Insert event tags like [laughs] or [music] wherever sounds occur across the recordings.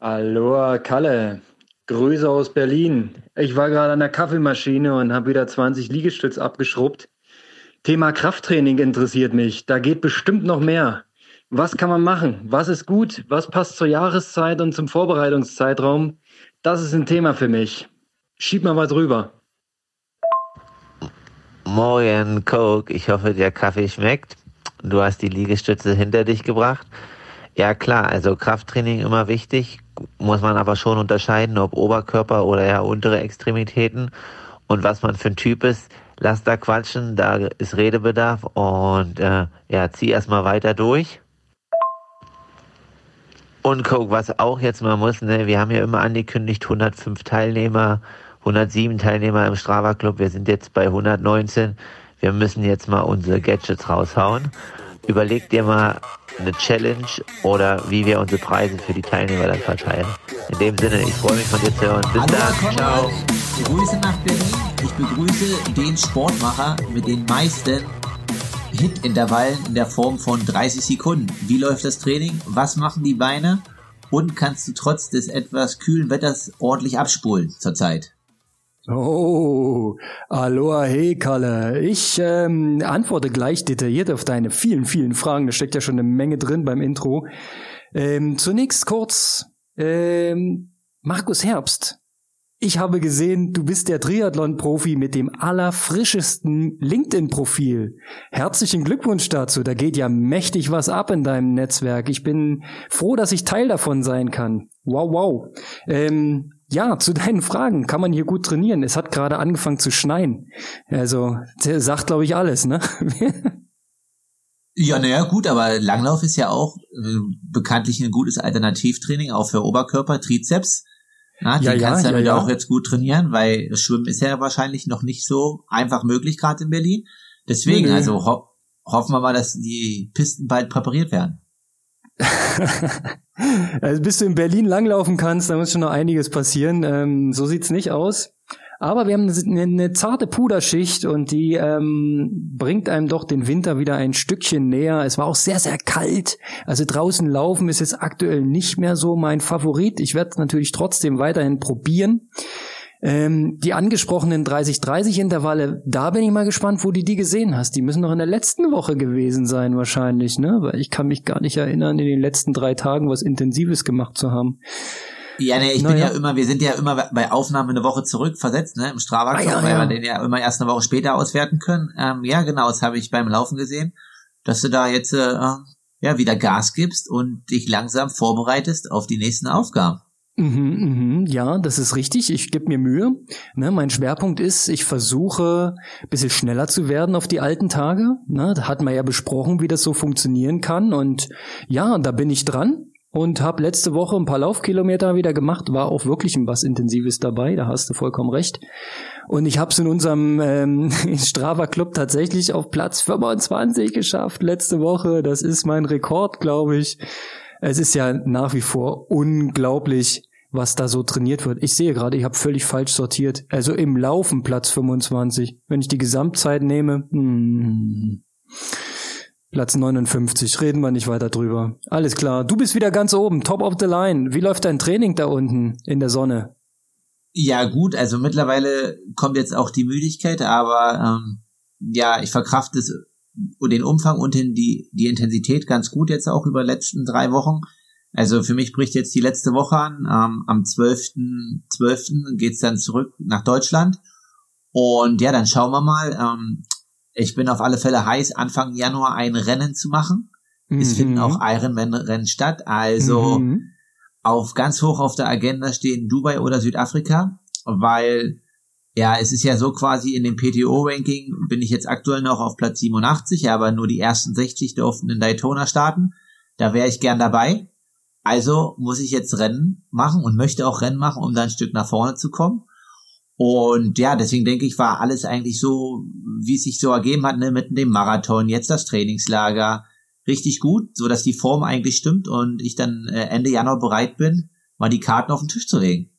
Aloha Kalle, Grüße aus Berlin. Ich war gerade an der Kaffeemaschine und habe wieder 20 Liegestütz abgeschrubbt. Thema Krafttraining interessiert mich. Da geht bestimmt noch mehr. Was kann man machen? Was ist gut? Was passt zur Jahreszeit und zum Vorbereitungszeitraum? Das ist ein Thema für mich. Schieb mal was rüber. Morgen, Coke. Ich hoffe, der Kaffee schmeckt. Du hast die Liegestütze hinter dich gebracht. Ja klar, also Krafttraining immer wichtig, muss man aber schon unterscheiden, ob Oberkörper oder ja untere Extremitäten und was man für ein Typ ist. Lass da quatschen, da ist Redebedarf und äh, ja, zieh erstmal weiter durch. Und guck, was auch jetzt mal muss, ne, wir haben ja immer angekündigt 105 Teilnehmer, 107 Teilnehmer im Strava Club, wir sind jetzt bei 119. Wir müssen jetzt mal unsere Gadgets raushauen. Überleg dir mal, eine Challenge oder wie wir unsere Preise für die Teilnehmer dann verteilen. In dem Sinne, ich freue mich von dir zu hören. Bis Hallo, dann. Ciao. Grüße nach Berlin. Ich begrüße den Sportmacher mit den meisten Hit-Intervallen in der Form von 30 Sekunden. Wie läuft das Training? Was machen die Beine? Und kannst du trotz des etwas kühlen Wetters ordentlich abspulen zurzeit? Oh, aloha, hey Kalle. Ich ähm, antworte gleich detailliert auf deine vielen, vielen Fragen. Da steckt ja schon eine Menge drin beim Intro. Ähm, zunächst kurz, ähm, Markus Herbst. Ich habe gesehen, du bist der Triathlon-Profi mit dem allerfrischesten LinkedIn-Profil. Herzlichen Glückwunsch dazu. Da geht ja mächtig was ab in deinem Netzwerk. Ich bin froh, dass ich Teil davon sein kann. Wow, wow. Ähm, ja, zu deinen Fragen. Kann man hier gut trainieren? Es hat gerade angefangen zu schneien. Also, der sagt, glaube ich, alles, ne? ja, naja, gut, aber Langlauf ist ja auch äh, bekanntlich ein gutes Alternativtraining, auch für Oberkörper, Trizeps. Na, ja, den ja, kannst du damit ja, ja. auch jetzt gut trainieren, weil Schwimmen ist ja wahrscheinlich noch nicht so einfach möglich, gerade in Berlin. Deswegen, nee, nee. also ho hoffen wir mal, dass die Pisten bald präpariert werden. [laughs] also bis du in Berlin langlaufen kannst, da muss schon noch einiges passieren. Ähm, so sieht's nicht aus. Aber wir haben eine, eine zarte Puderschicht und die ähm, bringt einem doch den Winter wieder ein Stückchen näher. Es war auch sehr, sehr kalt. Also draußen laufen ist jetzt aktuell nicht mehr so mein Favorit. Ich werde es natürlich trotzdem weiterhin probieren. Ähm, die angesprochenen 30-30-Intervalle, da bin ich mal gespannt, wo du die gesehen hast. Die müssen noch in der letzten Woche gewesen sein wahrscheinlich, ne? Weil ich kann mich gar nicht erinnern, in den letzten drei Tagen was Intensives gemacht zu haben. Ja, ne, ich naja. bin ja immer, wir sind ja immer bei Aufnahme eine Woche zurück versetzt, ne, im Strava, ah, ja, weil ja. wir den ja immer erst eine Woche später auswerten können. Ähm, ja, genau, das habe ich beim Laufen gesehen, dass du da jetzt äh, ja wieder Gas gibst und dich langsam vorbereitest auf die nächsten Aufgaben. Mhm, mhm, ja, das ist richtig. Ich gebe mir Mühe. Ne, mein Schwerpunkt ist, ich versuche ein bisschen schneller zu werden auf die alten Tage. Ne, da hat man ja besprochen, wie das so funktionieren kann. Und ja, da bin ich dran und habe letzte Woche ein paar Laufkilometer wieder gemacht. War auch wirklich was Intensives dabei. Da hast du vollkommen recht. Und ich habe es in unserem ähm, [laughs] Strava Club tatsächlich auf Platz 25 geschafft letzte Woche. Das ist mein Rekord, glaube ich. Es ist ja nach wie vor unglaublich, was da so trainiert wird. Ich sehe gerade, ich habe völlig falsch sortiert. Also im Laufen Platz 25. Wenn ich die Gesamtzeit nehme, hm, Platz 59. Reden wir nicht weiter drüber. Alles klar. Du bist wieder ganz oben, top of the line. Wie läuft dein Training da unten in der Sonne? Ja gut, also mittlerweile kommt jetzt auch die Müdigkeit, aber ähm, ja, ich verkrafte es den Umfang und die, die Intensität ganz gut jetzt auch über letzten drei Wochen. Also für mich bricht jetzt die letzte Woche an. Ähm, am 12.12. 12. geht's dann zurück nach Deutschland. Und ja, dann schauen wir mal. Ähm, ich bin auf alle Fälle heiß, Anfang Januar ein Rennen zu machen. Mhm. Es finden auch Ironman-Rennen statt. Also mhm. auf ganz hoch auf der Agenda stehen Dubai oder Südafrika, weil ja, es ist ja so quasi in dem PTO-Ranking bin ich jetzt aktuell noch auf Platz 87, aber nur die ersten 60 durften in Daytona starten. Da wäre ich gern dabei. Also muss ich jetzt Rennen machen und möchte auch Rennen machen, um da ein Stück nach vorne zu kommen. Und ja, deswegen denke ich, war alles eigentlich so, wie es sich so ergeben hat, ne, mit dem Marathon, jetzt das Trainingslager, richtig gut, so dass die Form eigentlich stimmt und ich dann äh, Ende Januar bereit bin, mal die Karten auf den Tisch zu legen.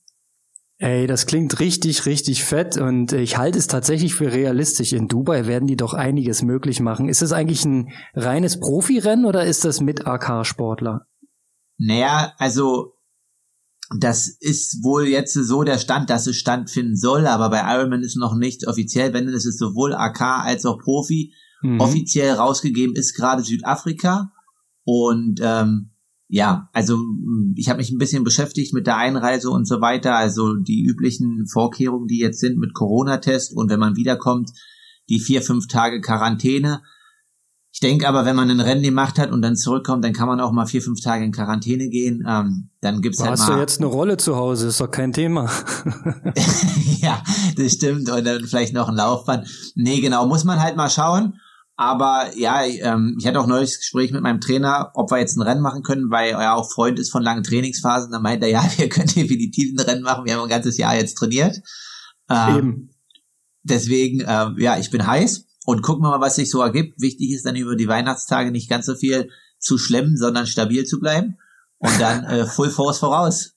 Ey, das klingt richtig, richtig fett und ich halte es tatsächlich für realistisch. In Dubai werden die doch einiges möglich machen. Ist das eigentlich ein reines Profirennen oder ist das mit AK-Sportler? Naja, also das ist wohl jetzt so der Stand, dass es stattfinden soll, aber bei Ironman ist noch nicht offiziell, wenn es ist sowohl AK als auch Profi. Mhm. Offiziell rausgegeben ist gerade Südafrika. Und ähm, ja, also ich habe mich ein bisschen beschäftigt mit der Einreise und so weiter. Also die üblichen Vorkehrungen, die jetzt sind mit Corona-Test und wenn man wiederkommt, die vier, fünf Tage Quarantäne. Ich denke aber, wenn man ein Rennen gemacht hat und dann zurückkommt, dann kann man auch mal vier, fünf Tage in Quarantäne gehen. Ähm, dann gibt's halt Hast mal. du jetzt eine Rolle zu Hause? Ist doch kein Thema. [laughs] [laughs] ja, das stimmt. Und dann vielleicht noch ein Laufband. Nee, genau, muss man halt mal schauen. Aber ja, ähm, ich hatte auch neulich das Gespräch mit meinem Trainer, ob wir jetzt ein Rennen machen können, weil er auch Freund ist von langen Trainingsphasen. Da meint er, ja, [laughs] wir können definitiv ein Rennen machen. Wir haben ein ganzes Jahr jetzt trainiert. Ähm, Eben. Deswegen, äh, ja, ich bin heiß und gucken wir mal, was sich so ergibt. Wichtig ist dann über die Weihnachtstage nicht ganz so viel zu schlemmen, sondern stabil zu bleiben und dann äh, Full Force voraus.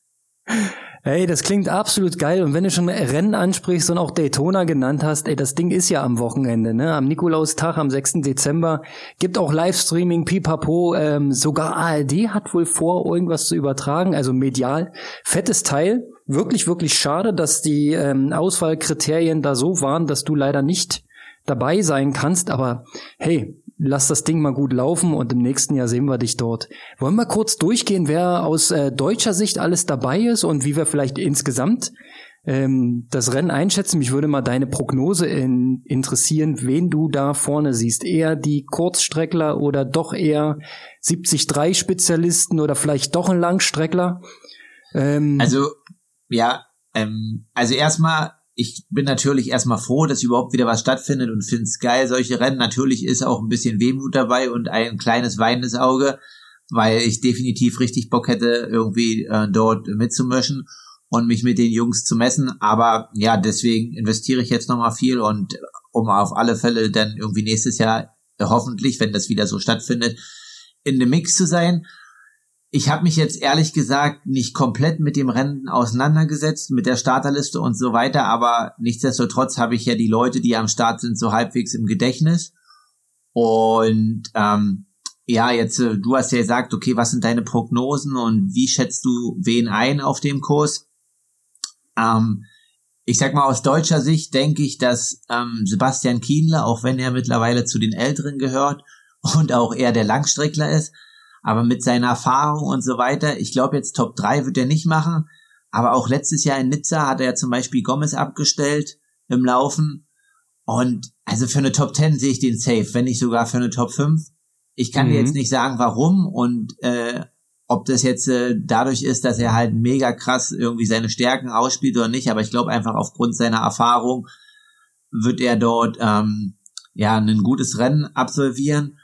Hey, das klingt absolut geil. Und wenn du schon Rennen ansprichst und auch Daytona genannt hast, ey, das Ding ist ja am Wochenende, ne? Am Nikolaustag, am 6. Dezember. Gibt auch Livestreaming, pipapo. Ähm, sogar ARD hat wohl vor, irgendwas zu übertragen, also medial. Fettes Teil. Wirklich, wirklich schade, dass die ähm, Auswahlkriterien da so waren, dass du leider nicht dabei sein kannst. Aber hey, lass das Ding mal gut laufen und im nächsten Jahr sehen wir dich dort. Wollen wir kurz durchgehen, wer aus äh, deutscher Sicht alles dabei ist und wie wir vielleicht insgesamt ähm, das Rennen einschätzen? Mich würde mal deine Prognose in, interessieren, wen du da vorne siehst. Eher die Kurzstreckler oder doch eher 73 Spezialisten oder vielleicht doch ein Langstreckler? Ähm, also, ja, ähm, also erstmal ich bin natürlich erstmal froh, dass überhaupt wieder was stattfindet und finde es geil, solche Rennen. Natürlich ist auch ein bisschen Wehmut dabei und ein kleines weinendes Auge, weil ich definitiv richtig Bock hätte, irgendwie äh, dort mitzumischen und mich mit den Jungs zu messen. Aber ja, deswegen investiere ich jetzt nochmal viel und um auf alle Fälle dann irgendwie nächstes Jahr äh, hoffentlich, wenn das wieder so stattfindet, in dem Mix zu sein. Ich habe mich jetzt ehrlich gesagt nicht komplett mit dem Rennen auseinandergesetzt, mit der Starterliste und so weiter, aber nichtsdestotrotz habe ich ja die Leute, die am Start sind, so halbwegs im Gedächtnis. Und ähm, ja, jetzt, äh, du hast ja gesagt, okay, was sind deine Prognosen und wie schätzt du wen ein auf dem Kurs? Ähm, ich sag mal, aus deutscher Sicht denke ich, dass ähm, Sebastian Kienle, auch wenn er mittlerweile zu den Älteren gehört und auch eher der Langstreckler ist, aber mit seiner Erfahrung und so weiter, ich glaube jetzt Top 3 wird er nicht machen. Aber auch letztes Jahr in Nizza hat er ja zum Beispiel Gomez abgestellt im Laufen. Und also für eine Top 10 sehe ich den safe, wenn nicht sogar für eine Top 5. Ich kann mhm. dir jetzt nicht sagen, warum und äh, ob das jetzt äh, dadurch ist, dass er halt mega krass irgendwie seine Stärken ausspielt oder nicht, aber ich glaube einfach aufgrund seiner Erfahrung wird er dort ähm, ja ein gutes Rennen absolvieren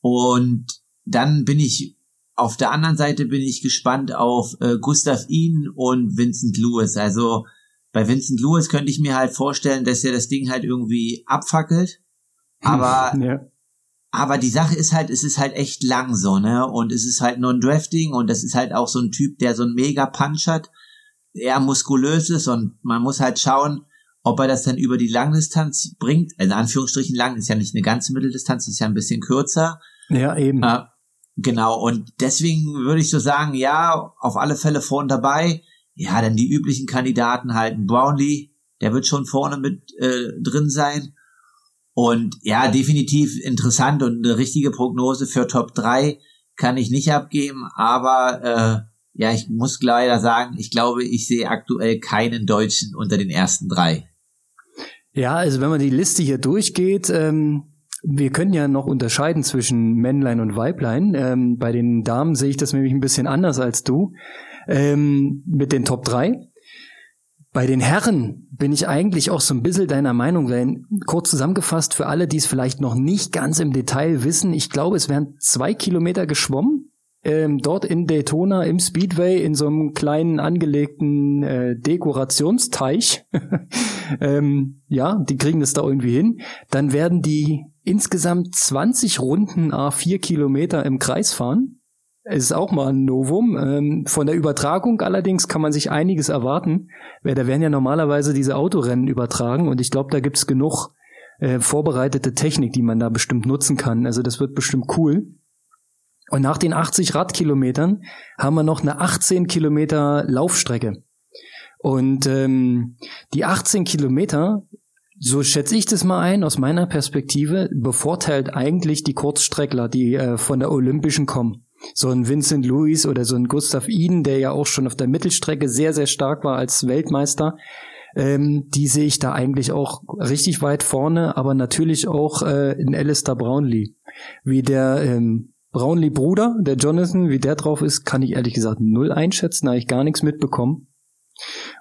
und dann bin ich auf der anderen Seite bin ich gespannt auf äh, Gustav Ihn und Vincent Lewis. Also bei Vincent Lewis könnte ich mir halt vorstellen, dass er das Ding halt irgendwie abfackelt. Hm, aber ja. aber die Sache ist halt, es ist halt echt lang so, ne? Und es ist halt nur ein Drafting und das ist halt auch so ein Typ, der so ein mega Punch hat, eher muskulös ist und man muss halt schauen, ob er das dann über die Langdistanz bringt. Also in Anführungsstrichen lang ist ja nicht eine ganze Mitteldistanz, ist ja ein bisschen kürzer. Ja, eben. Äh, Genau, und deswegen würde ich so sagen, ja, auf alle Fälle vorne dabei. Ja, dann die üblichen Kandidaten halten. Brownlee, der wird schon vorne mit äh, drin sein. Und ja, definitiv interessant und eine richtige Prognose für Top 3 kann ich nicht abgeben, aber äh, ja, ich muss leider sagen, ich glaube, ich sehe aktuell keinen Deutschen unter den ersten drei. Ja, also wenn man die Liste hier durchgeht, ähm, wir können ja noch unterscheiden zwischen Männlein und Weiblein. Ähm, bei den Damen sehe ich das nämlich ein bisschen anders als du. Ähm, mit den Top 3. Bei den Herren bin ich eigentlich auch so ein bisschen deiner Meinung, denn kurz zusammengefasst für alle, die es vielleicht noch nicht ganz im Detail wissen, ich glaube, es werden zwei Kilometer geschwommen, ähm, dort in Daytona im Speedway in so einem kleinen angelegten äh, Dekorationsteich. [laughs] ähm, ja, die kriegen das da irgendwie hin. Dann werden die insgesamt 20 Runden A4 Kilometer im Kreis fahren. Ist auch mal ein Novum. Ähm, von der Übertragung allerdings kann man sich einiges erwarten. Da werden ja normalerweise diese Autorennen übertragen und ich glaube, da gibt's genug äh, vorbereitete Technik, die man da bestimmt nutzen kann. Also das wird bestimmt cool. Und nach den 80 Radkilometern haben wir noch eine 18 Kilometer Laufstrecke. Und ähm, die 18 Kilometer, so schätze ich das mal ein, aus meiner Perspektive, bevorteilt eigentlich die Kurzstreckler, die äh, von der Olympischen kommen. So ein Vincent Lewis oder so ein Gustav Iden, der ja auch schon auf der Mittelstrecke sehr, sehr stark war als Weltmeister. Ähm, die sehe ich da eigentlich auch richtig weit vorne, aber natürlich auch äh, in Alistair Brownlee. Wie der ähm, Brownlee-Bruder, der Jonathan, wie der drauf ist, kann ich ehrlich gesagt null einschätzen, habe ich gar nichts mitbekommen.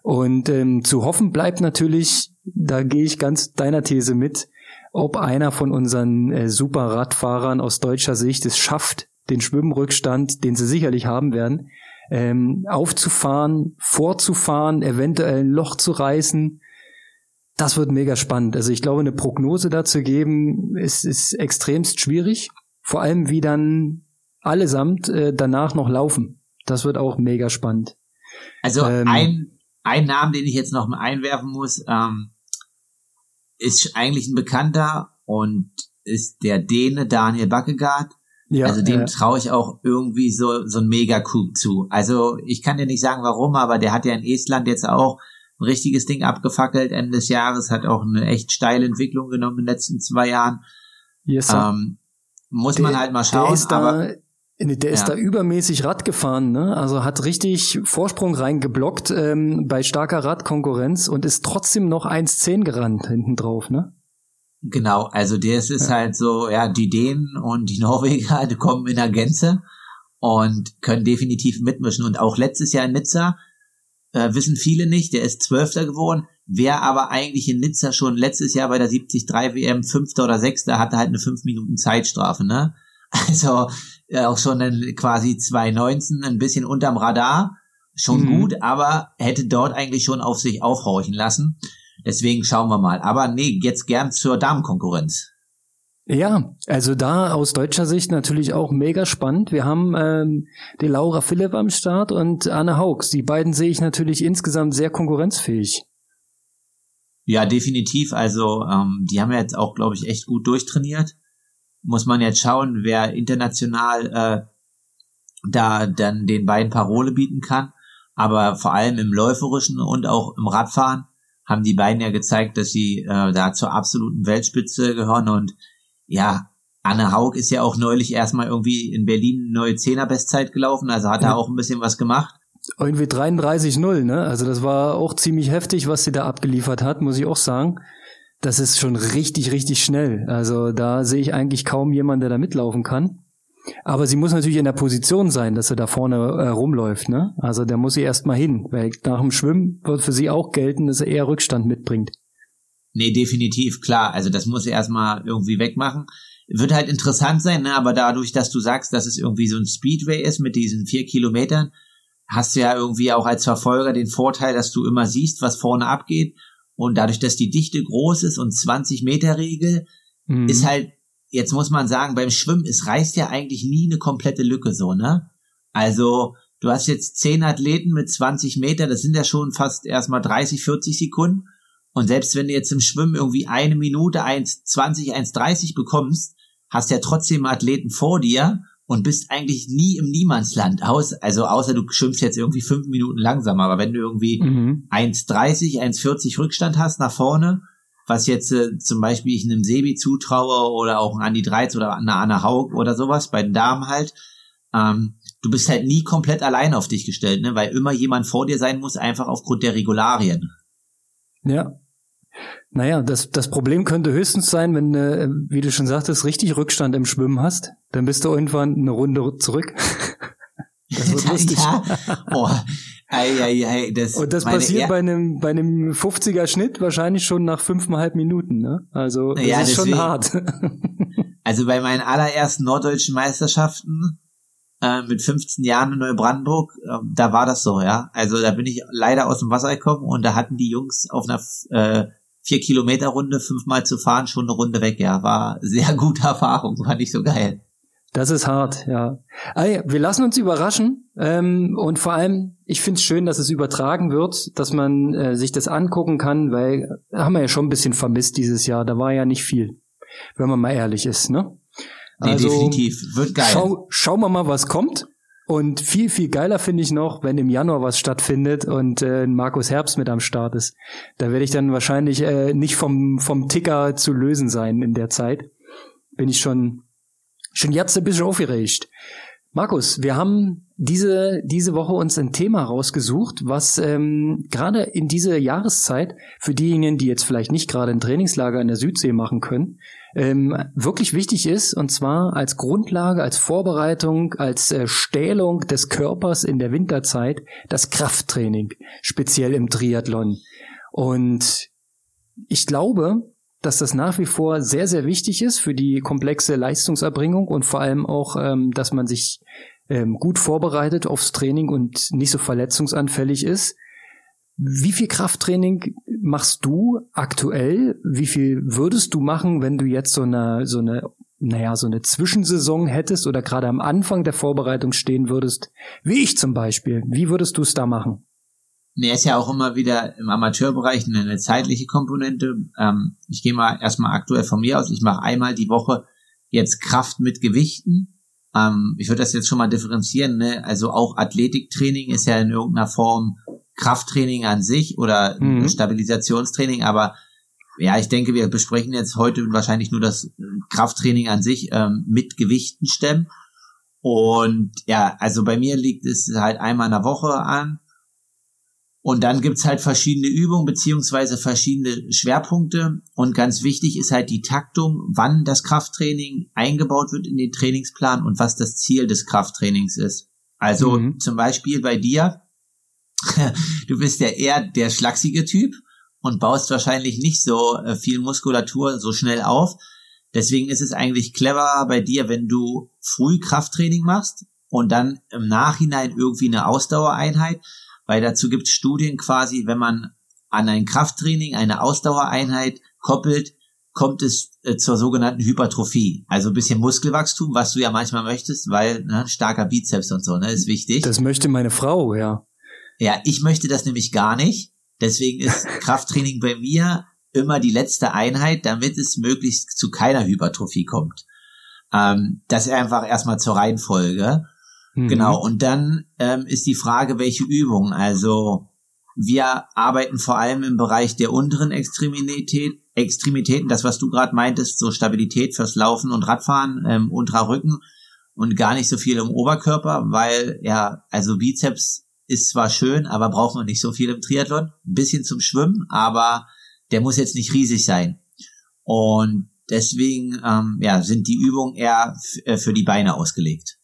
Und ähm, zu hoffen bleibt natürlich, da gehe ich ganz deiner These mit, ob einer von unseren äh, Superradfahrern aus deutscher Sicht es schafft, den Schwimmrückstand, den sie sicherlich haben werden, ähm, aufzufahren, vorzufahren, eventuell ein Loch zu reißen. Das wird mega spannend. Also ich glaube, eine Prognose dazu geben, ist, ist extremst schwierig. Vor allem, wie dann allesamt äh, danach noch laufen. Das wird auch mega spannend. Also ähm, ein, ein Namen, den ich jetzt noch mal einwerfen muss, ähm, ist eigentlich ein Bekannter und ist der Däne Daniel Backegaard. Ja, also dem ja. traue ich auch irgendwie so, so ein Mega-Coup zu. Also ich kann dir nicht sagen warum, aber der hat ja in Estland jetzt auch ein richtiges Ding abgefackelt Ende des Jahres, hat auch eine echt steile Entwicklung genommen in den letzten zwei Jahren. Yes, ähm, muss der, man halt mal schauen. Der ist da, aber, der ist ja. da übermäßig Rad gefahren, ne? Also hat richtig Vorsprung reingeblockt ähm, bei starker Radkonkurrenz und ist trotzdem noch 1,10 gerannt hinten drauf, ne? Genau, also das ist ja. halt so, ja, die Dänen und die [laughs] Norweger, die kommen in der Gänze und können definitiv mitmischen. Und auch letztes Jahr in Nizza, äh, wissen viele nicht, der ist Zwölfter geworden, wer aber eigentlich in Nizza schon letztes Jahr bei der 73 WM Fünfter oder Sechster hatte halt eine fünf Minuten Zeitstrafe, ne? Also äh, auch schon in quasi 2019 ein bisschen unterm Radar, schon mhm. gut, aber hätte dort eigentlich schon auf sich aufhorchen lassen. Deswegen schauen wir mal. Aber nee, jetzt gern zur Damenkonkurrenz. Ja, also da aus deutscher Sicht natürlich auch mega spannend. Wir haben ähm, die Laura Philipp am Start und Anne Haugs. Die beiden sehe ich natürlich insgesamt sehr konkurrenzfähig. Ja, definitiv. Also ähm, die haben ja jetzt auch, glaube ich, echt gut durchtrainiert. Muss man jetzt schauen, wer international äh, da dann den beiden Parole bieten kann. Aber vor allem im Läuferischen und auch im Radfahren haben die beiden ja gezeigt, dass sie äh, da zur absoluten Weltspitze gehören und ja, Anne Haug ist ja auch neulich erstmal irgendwie in Berlin eine neue Zehner-Bestzeit gelaufen, also hat ja. da auch ein bisschen was gemacht. Irgendwie 33-0, ne? Also das war auch ziemlich heftig, was sie da abgeliefert hat, muss ich auch sagen. Das ist schon richtig, richtig schnell. Also da sehe ich eigentlich kaum jemanden, der da mitlaufen kann. Aber sie muss natürlich in der Position sein, dass sie da vorne äh, rumläuft, ne? Also der muss sie erstmal hin, weil nach dem Schwimmen wird für sie auch gelten, dass er eher Rückstand mitbringt. Nee, definitiv, klar. Also das muss sie erstmal irgendwie wegmachen. Wird halt interessant sein, ne? aber dadurch, dass du sagst, dass es irgendwie so ein Speedway ist mit diesen vier Kilometern, hast du ja irgendwie auch als Verfolger den Vorteil, dass du immer siehst, was vorne abgeht. Und dadurch, dass die Dichte groß ist und 20 Meter Regel, mhm. ist halt jetzt muss man sagen, beim Schwimmen, es reißt ja eigentlich nie eine komplette Lücke so, ne? Also, du hast jetzt zehn Athleten mit 20 Meter, das sind ja schon fast erstmal 30, 40 Sekunden. Und selbst wenn du jetzt im Schwimmen irgendwie eine Minute 1,20, 1,30 bekommst, hast ja trotzdem Athleten vor dir und bist eigentlich nie im Niemandsland aus. Also außer du schwimmst jetzt irgendwie fünf Minuten langsamer. Aber wenn du irgendwie mhm. 1,30, 1,40 Rückstand hast nach vorne, was jetzt äh, zum Beispiel ich einem Sebi zutraue oder auch einem Andi Dreiz oder einer Anna Haug oder sowas, bei den Damen halt, ähm, du bist halt nie komplett allein auf dich gestellt, ne? weil immer jemand vor dir sein muss, einfach aufgrund der Regularien. Ja. Naja, das, das Problem könnte höchstens sein, wenn du, wie du schon sagtest, richtig Rückstand im Schwimmen hast, dann bist du irgendwann eine Runde zurück. [laughs] das wird lustig. ja. Oh, Ei, ei, ei, das Und das passiert ja. bei einem bei einem 50er Schnitt wahrscheinlich schon nach fünfeinhalb Minuten, ne? Also das ja, ist deswegen, schon hart. [laughs] also bei meinen allerersten norddeutschen Meisterschaften äh, mit 15 Jahren in Neubrandenburg, äh, da war das so, ja. Also da bin ich leider aus dem Wasser gekommen und da hatten die Jungs auf einer äh, vier Kilometer Runde fünfmal zu fahren schon eine Runde weg, ja. War sehr [laughs] gute Erfahrung, war nicht so geil. Das ist hart, ja. Also, wir lassen uns überraschen ähm, und vor allem, ich finde es schön, dass es übertragen wird, dass man äh, sich das angucken kann, weil haben wir ja schon ein bisschen vermisst dieses Jahr. Da war ja nicht viel, wenn man mal ehrlich ist, ne? Nee, also, definitiv. Wird geil. Schau, schauen wir mal, was kommt. Und viel, viel geiler finde ich noch, wenn im Januar was stattfindet und äh, Markus Herbst mit am Start ist. Da werde ich dann wahrscheinlich äh, nicht vom, vom Ticker zu lösen sein in der Zeit. Bin ich schon, schon jetzt ein bisschen aufgeregt. Markus, wir haben diese, diese Woche uns ein Thema rausgesucht, was ähm, gerade in dieser Jahreszeit für diejenigen, die jetzt vielleicht nicht gerade ein Trainingslager in der Südsee machen können, ähm, wirklich wichtig ist, und zwar als Grundlage, als Vorbereitung, als äh, Stählung des Körpers in der Winterzeit, das Krafttraining, speziell im Triathlon. Und ich glaube, dass das nach wie vor sehr, sehr wichtig ist für die komplexe Leistungserbringung und vor allem auch, ähm, dass man sich ähm, gut vorbereitet aufs Training und nicht so verletzungsanfällig ist. Wie viel Krafttraining machst du aktuell? Wie viel würdest du machen, wenn du jetzt so eine, so eine, naja, so eine Zwischensaison hättest oder gerade am Anfang der Vorbereitung stehen würdest? Wie ich zum Beispiel. Wie würdest du es da machen? Nee, ist ja auch immer wieder im Amateurbereich eine zeitliche Komponente. Ähm, ich gehe mal erstmal aktuell von mir aus. Ich mache einmal die Woche jetzt Kraft mit Gewichten. Ähm, ich würde das jetzt schon mal differenzieren. Ne? Also auch Athletiktraining ist ja in irgendeiner Form Krafttraining an sich oder mhm. Stabilisationstraining, aber ja, ich denke, wir besprechen jetzt heute wahrscheinlich nur das Krafttraining an sich ähm, mit Gewichten stemmen. Und ja, also bei mir liegt es halt einmal in der Woche an. Und dann gibt's halt verschiedene Übungen beziehungsweise verschiedene Schwerpunkte. Und ganz wichtig ist halt die Taktung, wann das Krafttraining eingebaut wird in den Trainingsplan und was das Ziel des Krafttrainings ist. Also mhm. zum Beispiel bei dir, [laughs] du bist ja eher der schlachsige Typ und baust wahrscheinlich nicht so äh, viel Muskulatur so schnell auf. Deswegen ist es eigentlich clever bei dir, wenn du früh Krafttraining machst und dann im Nachhinein irgendwie eine Ausdauereinheit weil dazu gibt es Studien quasi, wenn man an ein Krafttraining eine Ausdauereinheit koppelt, kommt es äh, zur sogenannten Hypertrophie. Also ein bisschen Muskelwachstum, was du ja manchmal möchtest, weil ne, starker Bizeps und so, ne, ist wichtig. Das möchte meine Frau, ja. Ja, ich möchte das nämlich gar nicht. Deswegen ist [laughs] Krafttraining bei mir immer die letzte Einheit, damit es möglichst zu keiner Hypertrophie kommt. Ähm, das ist einfach erstmal zur Reihenfolge. Mhm. Genau, und dann ähm, ist die Frage, welche Übung. Also wir arbeiten vor allem im Bereich der unteren Extremität, Extremitäten, das, was du gerade meintest, so Stabilität fürs Laufen und Radfahren, ähm, unterer Rücken und gar nicht so viel im Oberkörper, weil ja, also Bizeps ist zwar schön, aber braucht man nicht so viel im Triathlon. Ein bisschen zum Schwimmen, aber der muss jetzt nicht riesig sein. Und deswegen ähm, ja, sind die Übungen eher äh, für die Beine ausgelegt.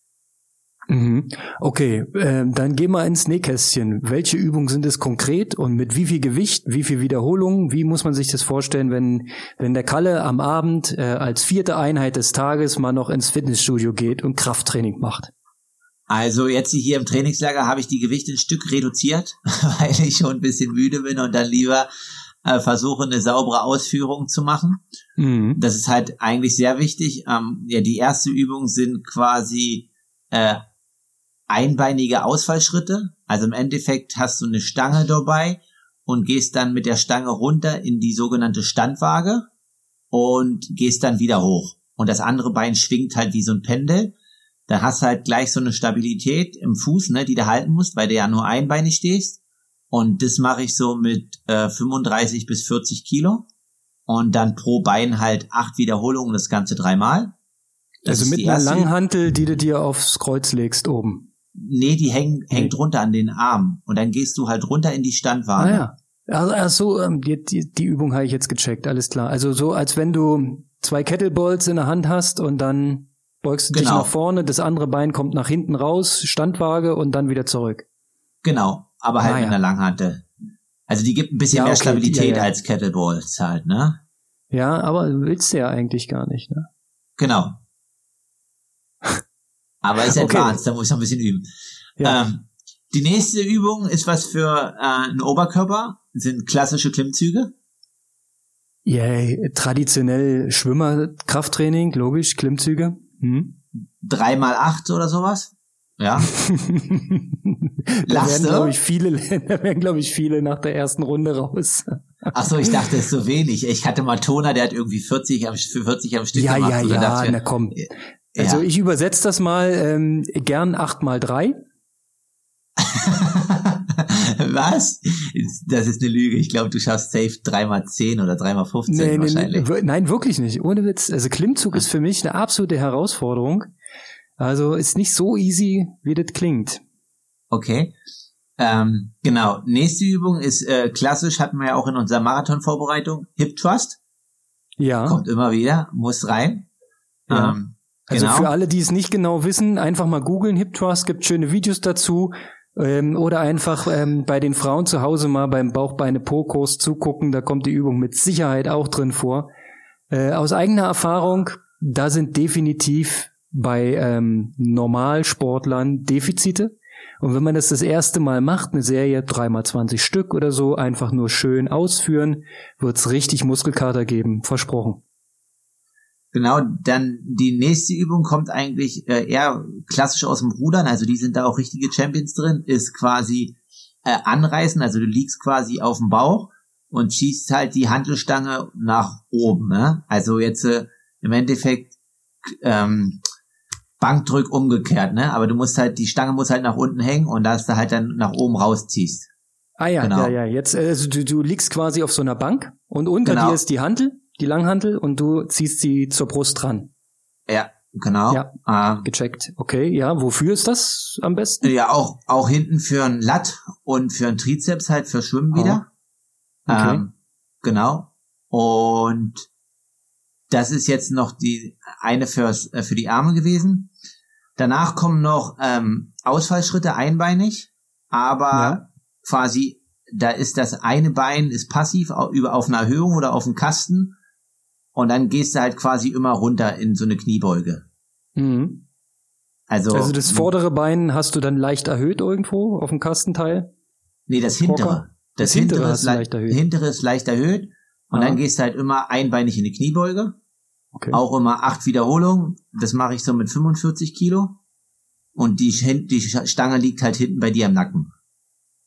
Mhm. Okay, äh, dann geh mal ins Nähkästchen. Welche Übungen sind es konkret und mit wie viel Gewicht, wie viel Wiederholungen? Wie muss man sich das vorstellen, wenn, wenn der Kalle am Abend äh, als vierte Einheit des Tages mal noch ins Fitnessstudio geht und Krafttraining macht? Also jetzt hier im Trainingslager habe ich die Gewichte ein Stück reduziert, [laughs] weil ich schon ein bisschen müde bin und dann lieber äh, versuche, eine saubere Ausführung zu machen. Mhm. Das ist halt eigentlich sehr wichtig. Ähm, ja, die erste Übung sind quasi äh, einbeinige Ausfallschritte. Also im Endeffekt hast du eine Stange dabei und gehst dann mit der Stange runter in die sogenannte Standwaage und gehst dann wieder hoch. Und das andere Bein schwingt halt wie so ein Pendel. Da hast du halt gleich so eine Stabilität im Fuß, ne, die du halten musst, weil du ja nur einbeinig stehst. Und das mache ich so mit äh, 35 bis 40 Kilo. Und dann pro Bein halt acht Wiederholungen, das Ganze dreimal. Das also mit einer Langhantel, die du dir aufs Kreuz legst oben. Nee, die häng, hängt runter an den Arm. Und dann gehst du halt runter in die Standwaage. Ah, ja. Also, ach so, ähm, die, die, die Übung habe ich jetzt gecheckt, alles klar. Also so, als wenn du zwei Kettleballs in der Hand hast und dann beugst du genau. dich nach vorne, das andere Bein kommt nach hinten raus, Standwaage und dann wieder zurück. Genau, aber halt ah, mit ja. einer Langhantel. Also die gibt ein bisschen ja, mehr okay, Stabilität ja, als Kettleballs halt, ne? Ja, aber willst du ja eigentlich gar nicht, ne? Genau. Aber ist okay. advanced, da muss ich noch ein bisschen üben. Ja. Ähm, die nächste Übung ist was für äh, einen Oberkörper, sind klassische Klimmzüge. Yeah, traditionell Schwimmer, Krafttraining, logisch, Klimmzüge. Hm? Drei mal acht oder sowas. Ja. [laughs] [laughs] da werden, glaube ich, viele, da werden, glaube ich, viele nach der ersten Runde raus. Ach so, ich dachte, es ist so wenig. Ich hatte mal Toner, der hat irgendwie 40 am, 40 am Stück ja, gemacht. Ja, ja, ja, na komm. Also ja. ich übersetze das mal ähm, gern acht mal drei. [laughs] Was? Das ist eine Lüge. Ich glaube, du schaffst safe 3x10 oder 3x15 nee, wahrscheinlich. Nee, nein, wirklich nicht. Ohne Witz. Also Klimmzug ist für mich eine absolute Herausforderung. Also ist nicht so easy, wie das klingt. Okay. Ähm, genau. Nächste Übung ist äh, klassisch, hatten wir ja auch in unserer Marathon-Vorbereitung. Hip Trust. Ja. Kommt immer wieder, muss rein. Ja. Ähm, also genau. für alle, die es nicht genau wissen, einfach mal googeln. Hip Trust gibt schöne Videos dazu. Ähm, oder einfach ähm, bei den Frauen zu Hause mal beim Bauchbeine-Po-Kurs zugucken. Da kommt die Übung mit Sicherheit auch drin vor. Äh, aus eigener Erfahrung, da sind definitiv bei ähm, Normalsportlern Defizite. Und wenn man das das erste Mal macht, eine Serie, dreimal 20 Stück oder so, einfach nur schön ausführen, wird's richtig Muskelkater geben, versprochen. Genau, dann die nächste Übung kommt eigentlich äh, eher klassisch aus dem Rudern, also die sind da auch richtige Champions drin, ist quasi äh, anreißen, also du liegst quasi auf dem Bauch und schießt halt die Handelstange nach oben. Ne? Also jetzt äh, im Endeffekt ähm, Bankdrück umgekehrt, ne? Aber du musst halt, die Stange muss halt nach unten hängen und dass du halt dann nach oben rausziehst. Ah ja, genau. ja, ja. Jetzt, also du, du liegst quasi auf so einer Bank und unter genau. dir ist die Handel, die Langhandel und du ziehst sie zur Brust dran. Ja, genau. Ja, ähm, gecheckt. Okay, ja. Wofür ist das am besten? Ja, auch, auch hinten für ein Lat und für ein Trizeps halt für Schwimmen wieder. Oh. Okay. Ähm, genau. Und das ist jetzt noch die eine fürs, äh, für die Arme gewesen. Danach kommen noch ähm, Ausfallschritte einbeinig, aber ja. quasi da ist das eine Bein ist passiv über auf einer Erhöhung oder auf dem Kasten und dann gehst du halt quasi immer runter in so eine Kniebeuge. Mhm. Also, also das vordere Bein hast du dann leicht erhöht irgendwo auf dem Kastenteil? Nee, das hintere. Das, das hintere, hintere, ist leicht erhöht. hintere ist leicht erhöht und ah. dann gehst du halt immer einbeinig in die Kniebeuge. Okay. Auch immer acht Wiederholungen. Das mache ich so mit 45 Kilo. Und die, die Stange liegt halt hinten bei dir im Nacken.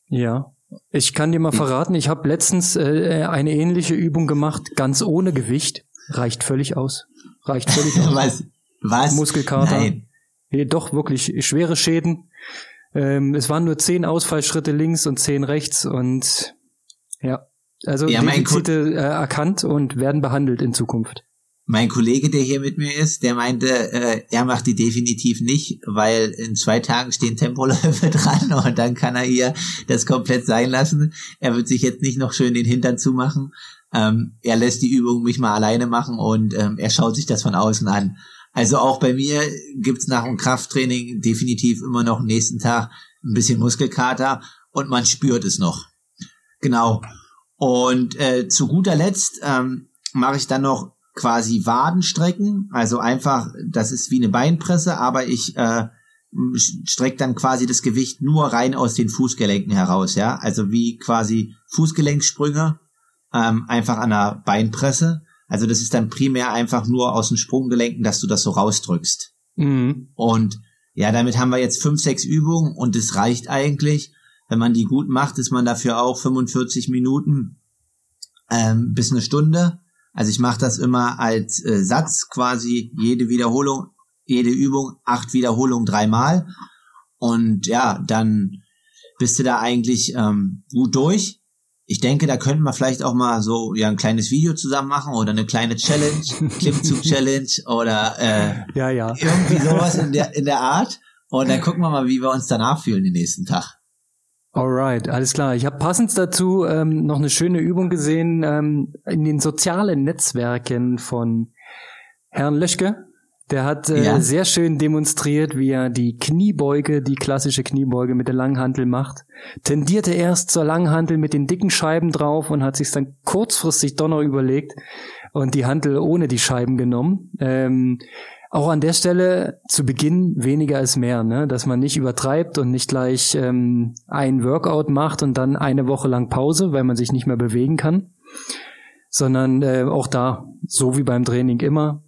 Ja. Ich kann dir mal verraten, ich habe letztens äh, eine ähnliche Übung gemacht, ganz ohne Gewicht. Reicht völlig aus. Reicht völlig [laughs] aus. Was? Was? Muskelkater. Nein. Doch, wirklich schwere Schäden. Ähm, es waren nur zehn Ausfallschritte links und zehn rechts und ja. Also ja, Defizite äh, erkannt und werden behandelt in Zukunft. Mein Kollege, der hier mit mir ist, der meinte, äh, er macht die definitiv nicht, weil in zwei Tagen stehen Tempoläufe [laughs] dran und dann kann er hier das komplett sein lassen. Er wird sich jetzt nicht noch schön den Hintern zumachen. Ähm, er lässt die Übung mich mal alleine machen und ähm, er schaut sich das von außen an. Also auch bei mir gibt's nach dem Krafttraining definitiv immer noch nächsten Tag ein bisschen Muskelkater und man spürt es noch. Genau. Und äh, zu guter Letzt ähm, mache ich dann noch quasi Wadenstrecken, also einfach, das ist wie eine Beinpresse, aber ich äh, strecke dann quasi das Gewicht nur rein aus den Fußgelenken heraus, ja, also wie quasi Fußgelenksprünge, ähm, einfach an der Beinpresse. Also das ist dann primär einfach nur aus den Sprunggelenken, dass du das so rausdrückst. Mhm. Und ja, damit haben wir jetzt fünf, sechs Übungen und es reicht eigentlich. Wenn man die gut macht, ist man dafür auch 45 Minuten ähm, bis eine Stunde. Also ich mache das immer als äh, Satz quasi jede Wiederholung, jede Übung, acht Wiederholungen dreimal. Und ja, dann bist du da eigentlich ähm, gut durch. Ich denke, da könnten wir vielleicht auch mal so ja ein kleines Video zusammen machen oder eine kleine Challenge, [laughs] Klimmzug-Challenge oder äh, ja, ja. irgendwie [laughs] sowas in der, in der Art. Und dann gucken wir mal, wie wir uns danach fühlen den nächsten Tag. Alright, alles klar. Ich habe passend dazu ähm, noch eine schöne Übung gesehen ähm, in den sozialen Netzwerken von Herrn Löschke. Der hat äh, ja. sehr schön demonstriert, wie er die Kniebeuge, die klassische Kniebeuge mit der Langhantel macht. Tendierte erst zur Langhantel mit den dicken Scheiben drauf und hat sich dann kurzfristig doch noch überlegt und die Hantel ohne die Scheiben genommen. Ähm, auch an der Stelle zu Beginn weniger ist mehr, ne? dass man nicht übertreibt und nicht gleich ähm, ein Workout macht und dann eine Woche lang Pause, weil man sich nicht mehr bewegen kann, sondern äh, auch da, so wie beim Training immer,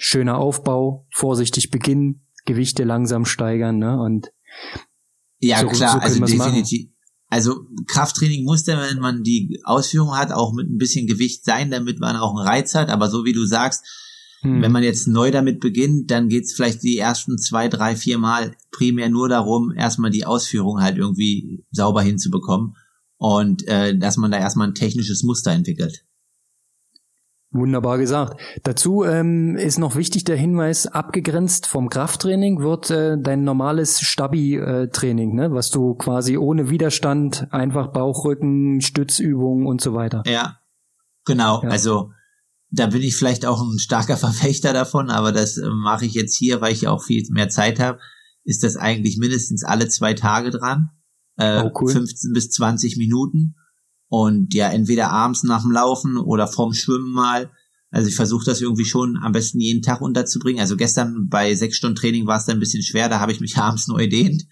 schöner Aufbau, vorsichtig beginnen, Gewichte langsam steigern ne? und ja so, klar, so also definitiv. Machen. Also Krafttraining muss dann, wenn man die Ausführung hat, auch mit ein bisschen Gewicht sein, damit man auch einen Reiz hat. Aber so wie du sagst, Hm. Wenn man jetzt neu damit beginnt, dann geht's vielleicht die ersten zwei, drei, vier Mal primär nur darum, erstmal die Ausführung halt irgendwie sauber hinzubekommen und äh, dass man da erstmal ein technisches Muster entwickelt. Wunderbar gesagt. Dazu ähm, ist noch wichtig der Hinweis, abgegrenzt vom Krafttraining wird äh, dein normales Stabi-Training, ne? was du quasi ohne Widerstand, einfach Bauchrücken, Stützübungen und so weiter. Ja, genau. Ja. Also da bin ich vielleicht auch ein starker [laughs] Verfechter davon, aber das äh, mache ich jetzt hier, weil ich auch viel mehr Zeit habe, ist das eigentlich mindestens alle zwei Tage dran. Äh, oh, cool. 15 bis 20 Minuten. Und ja, entweder abends nach dem Laufen oder vorm Schwimmen mal. Also ich versuche das irgendwie schon am besten jeden Tag unterzubringen. Also gestern bei sechs Stunden Training war es dann ein bisschen schwer, da habe ich mich [laughs] abends nur edehnt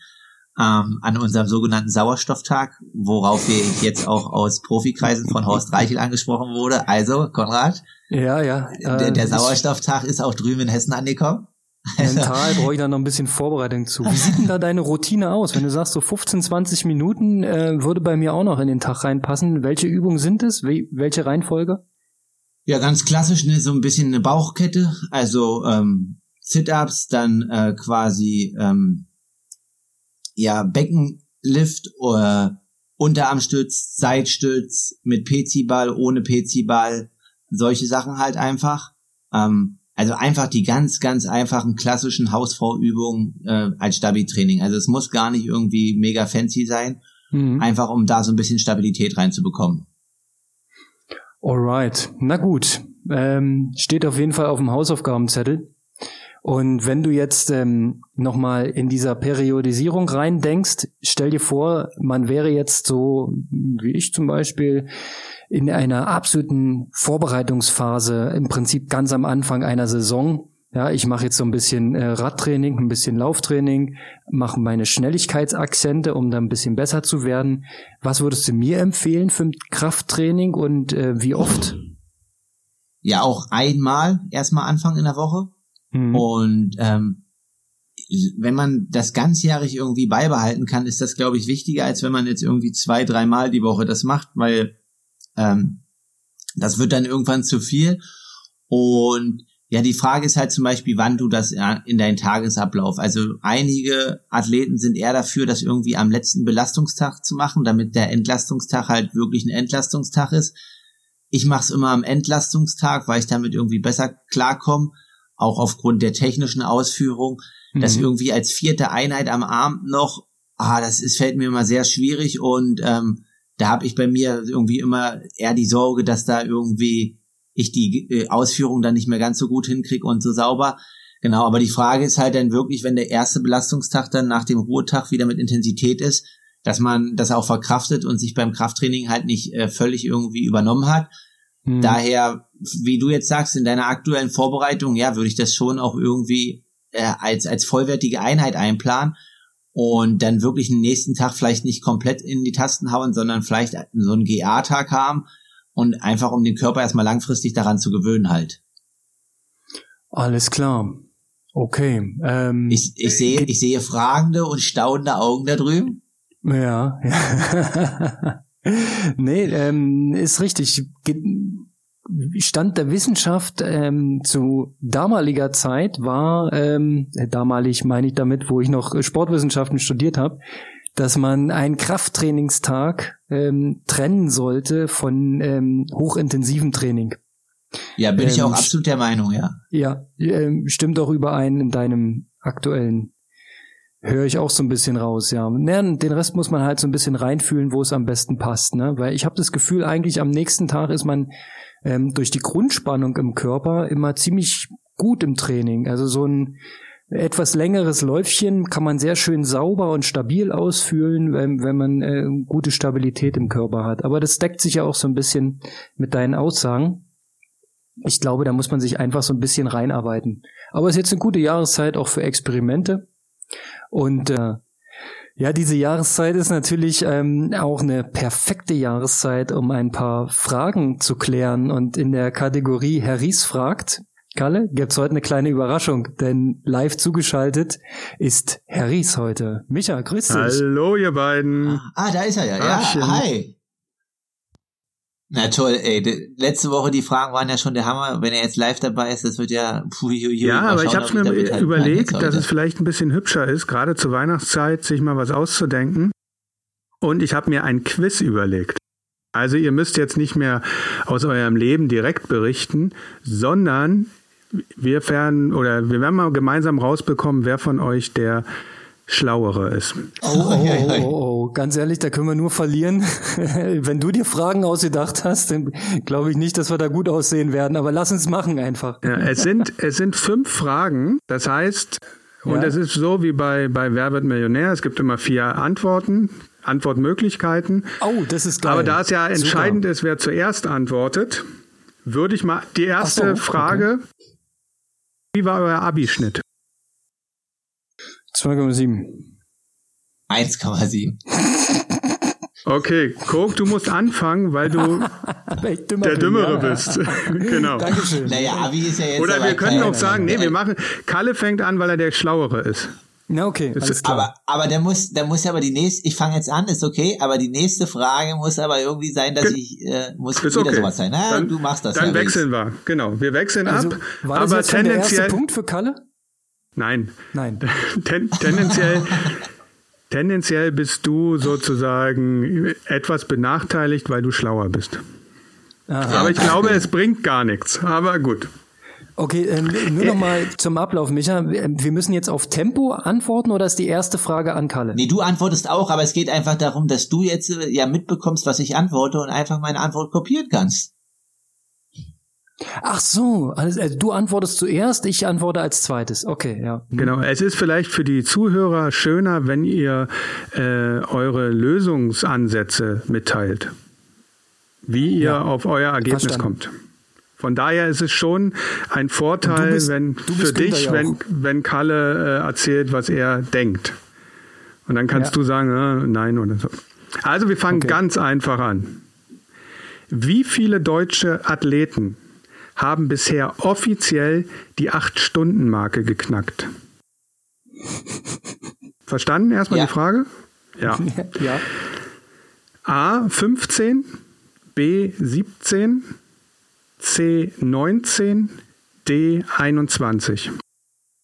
ähm, an unserem sogenannten Sauerstofftag, worauf wir jetzt auch aus Profikreisen von Horst Reichel angesprochen wurde. Also, Konrad. Ja, ja. Äh, der, der Sauerstofftag ist auch drüben in Hessen angekommen. [laughs] Mental brauche ich da noch ein bisschen Vorbereitung zu. Wie sieht denn da deine Routine aus? Wenn du sagst, so 15, 20 Minuten äh, würde bei mir auch noch in den Tag reinpassen. Welche Übungen sind es? Wie, welche Reihenfolge? Ja, ganz klassisch, ne, so ein bisschen eine Bauchkette. Also ähm, Sit-Ups, dann äh, quasi ähm, ja Beckenlift oder Unterarmstütz, Seitstütz mit PC-Ball, ohne PC-Ball, solche Sachen halt einfach. Ähm, also einfach die ganz, ganz einfachen klassischen Hausvorübungen äh, als Stabi-Training. Also es muss gar nicht irgendwie mega fancy sein, mhm. einfach um da so ein bisschen Stabilität reinzubekommen. Alright, na gut. Ähm, steht auf jeden Fall auf dem Hausaufgabenzettel. Und wenn du jetzt ähm, nochmal in dieser Periodisierung rein denkst, stell dir vor, man wäre jetzt so, wie ich zum Beispiel, in einer absoluten Vorbereitungsphase, im Prinzip ganz am Anfang einer Saison. Ja, ich mache jetzt so ein bisschen äh, Radtraining, ein bisschen Lauftraining, mache meine Schnelligkeitsakzente, um da ein bisschen besser zu werden. Was würdest du mir empfehlen für Krafttraining und äh, wie oft? Ja, auch einmal erstmal Anfang in der Woche. Mhm. Und ähm, wenn man das ganzjährig irgendwie beibehalten kann, ist das, glaube ich, wichtiger, als wenn man jetzt irgendwie zwei, dreimal die Woche das macht, weil ähm, das wird dann irgendwann zu viel. Und ja, die Frage ist halt zum Beispiel, wann du das in deinen Tagesablauf. Also einige Athleten sind eher dafür, das irgendwie am letzten Belastungstag zu machen, damit der Entlastungstag halt wirklich ein Entlastungstag ist. Ich mache es immer am Entlastungstag, weil ich damit irgendwie besser klarkomme, auch aufgrund der technischen Ausführung. Mhm. Das irgendwie als vierte Einheit am Abend noch, ah, das ist, fällt mir immer sehr schwierig und ähm, da habe ich bei mir irgendwie immer eher die Sorge, dass da irgendwie ich die äh, Ausführung dann nicht mehr ganz so gut hinkriege und so sauber. Genau, aber die Frage ist halt dann wirklich, wenn der erste Belastungstag dann nach dem Ruhetag wieder mit Intensität ist, dass man das auch verkraftet und sich beim Krafttraining halt nicht äh, völlig irgendwie übernommen hat. Hm. Daher, wie du jetzt sagst, in deiner aktuellen Vorbereitung, ja, würde ich das schon auch irgendwie äh, als, als vollwertige Einheit einplanen und dann wirklich den nächsten Tag vielleicht nicht komplett in die Tasten hauen, sondern vielleicht so einen GA-Tag haben und einfach um den Körper erstmal langfristig daran zu gewöhnen halt. Alles klar. Okay. Ähm, ich, ich sehe, ich sehe fragende und staunende Augen da drüben. Ja. [laughs] nee, ähm, ist richtig. Stand der Wissenschaft ähm, zu damaliger Zeit war, ähm, äh, damalig meine ich damit, wo ich noch Sportwissenschaften studiert habe, dass man einen Krafttrainingstag ähm, trennen sollte von ähm, hochintensiven Training. Ja, bin ich auch ähm, absolut der Meinung, ja. Ja, ähm, stimmt auch überein in deinem aktuellen Höre ich auch so ein bisschen raus, ja. ja. Den Rest muss man halt so ein bisschen reinfühlen, wo es am besten passt, ne? Weil ich habe das Gefühl, eigentlich am nächsten Tag ist man ähm, durch die Grundspannung im Körper immer ziemlich gut im Training. Also so ein etwas längeres Läufchen kann man sehr schön sauber und stabil ausfühlen, wenn, wenn man äh, gute Stabilität im Körper hat. Aber das deckt sich ja auch so ein bisschen mit deinen Aussagen. Ich glaube, da muss man sich einfach so ein bisschen reinarbeiten. Aber es ist jetzt eine gute Jahreszeit auch für Experimente. Und äh, ja, diese Jahreszeit ist natürlich ähm, auch eine perfekte Jahreszeit, um ein paar Fragen zu klären. Und in der Kategorie Herr Ries fragt, Kalle, gibt's heute eine kleine Überraschung, denn live zugeschaltet ist Herr Ries heute. Micha, grüß dich. Hallo, ihr beiden. Ah, da ist er ja. Ja, hi. Na toll, ey. Letzte Woche die Fragen waren ja schon der Hammer. Wenn er jetzt live dabei ist, das wird ja. Puh, hu, hu, ja, aber ich habe mir überlegt, dass es vielleicht ein bisschen hübscher ist, gerade zur Weihnachtszeit, sich mal was auszudenken. Und ich habe mir ein Quiz überlegt. Also ihr müsst jetzt nicht mehr aus eurem Leben direkt berichten, sondern wir werden oder wir werden mal gemeinsam rausbekommen, wer von euch der Schlauere ist. Oh, oh, oh, oh, oh, ganz ehrlich, da können wir nur verlieren. [laughs] Wenn du dir Fragen ausgedacht hast, dann glaube ich nicht, dass wir da gut aussehen werden. Aber lass uns machen einfach. Ja, es sind es sind fünf Fragen. Das heißt, und es ist so wie bei bei Wer wird Millionär. Es gibt immer vier Antworten. Antwortmöglichkeiten. Oh, das ist geil. Aber da es ja entscheidend Super. ist, wer zuerst antwortet, würde ich mal die erste so, Frage. Okay. Wie war euer Abischnitt? 2,7. 1,7. Okay, Coke, du musst anfangen, weil du [laughs] dümmer der Dümmere bin, bist. [laughs] genau. Dankeschön. Naja, Abi ist ja jetzt Oder wir können auch sagen, nee, wir machen, Kalle fängt an, weil er der Schlauere ist. Na, okay, alles klar. Aber, aber der muss, der muss ja aber die nächste, ich fange jetzt an, ist okay, aber die nächste Frage muss aber irgendwie sein, dass ich, äh, muss ist wieder okay. sowas sein. Na, dann, du machst das Dann ja, wechseln wir, genau. Wir wechseln also, ab. War das aber jetzt tendenziell, der erste Punkt für Kalle? Nein. Nein. [laughs] Ten, tendenziell, tendenziell bist du sozusagen etwas benachteiligt, weil du schlauer bist. Aha. Aber ich glaube, es bringt gar nichts. Aber gut. Okay, ähm, nur noch mal zum Ablauf, Micha. Wir müssen jetzt auf Tempo antworten oder ist die erste Frage an Kalle? Nee, du antwortest auch, aber es geht einfach darum, dass du jetzt äh, ja mitbekommst, was ich antworte und einfach meine Antwort kopieren kannst. Ach so, also du antwortest zuerst, ich antworte als zweites. Okay, ja. Hm. Genau, es ist vielleicht für die Zuhörer schöner, wenn ihr äh, eure Lösungsansätze mitteilt, wie ihr ja. auf euer Ergebnis Verstanden. kommt. Von daher ist es schon ein Vorteil, bist, wenn für dich, ja wenn, wenn Kalle äh, erzählt, was er denkt. Und dann kannst ja. du sagen, äh, nein oder so. Also wir fangen okay. ganz einfach an. Wie viele deutsche Athleten haben bisher offiziell die 8-Stunden-Marke geknackt. Verstanden erstmal ja. die Frage? Ja. [laughs] ja. A 15, B 17, C 19, D 21.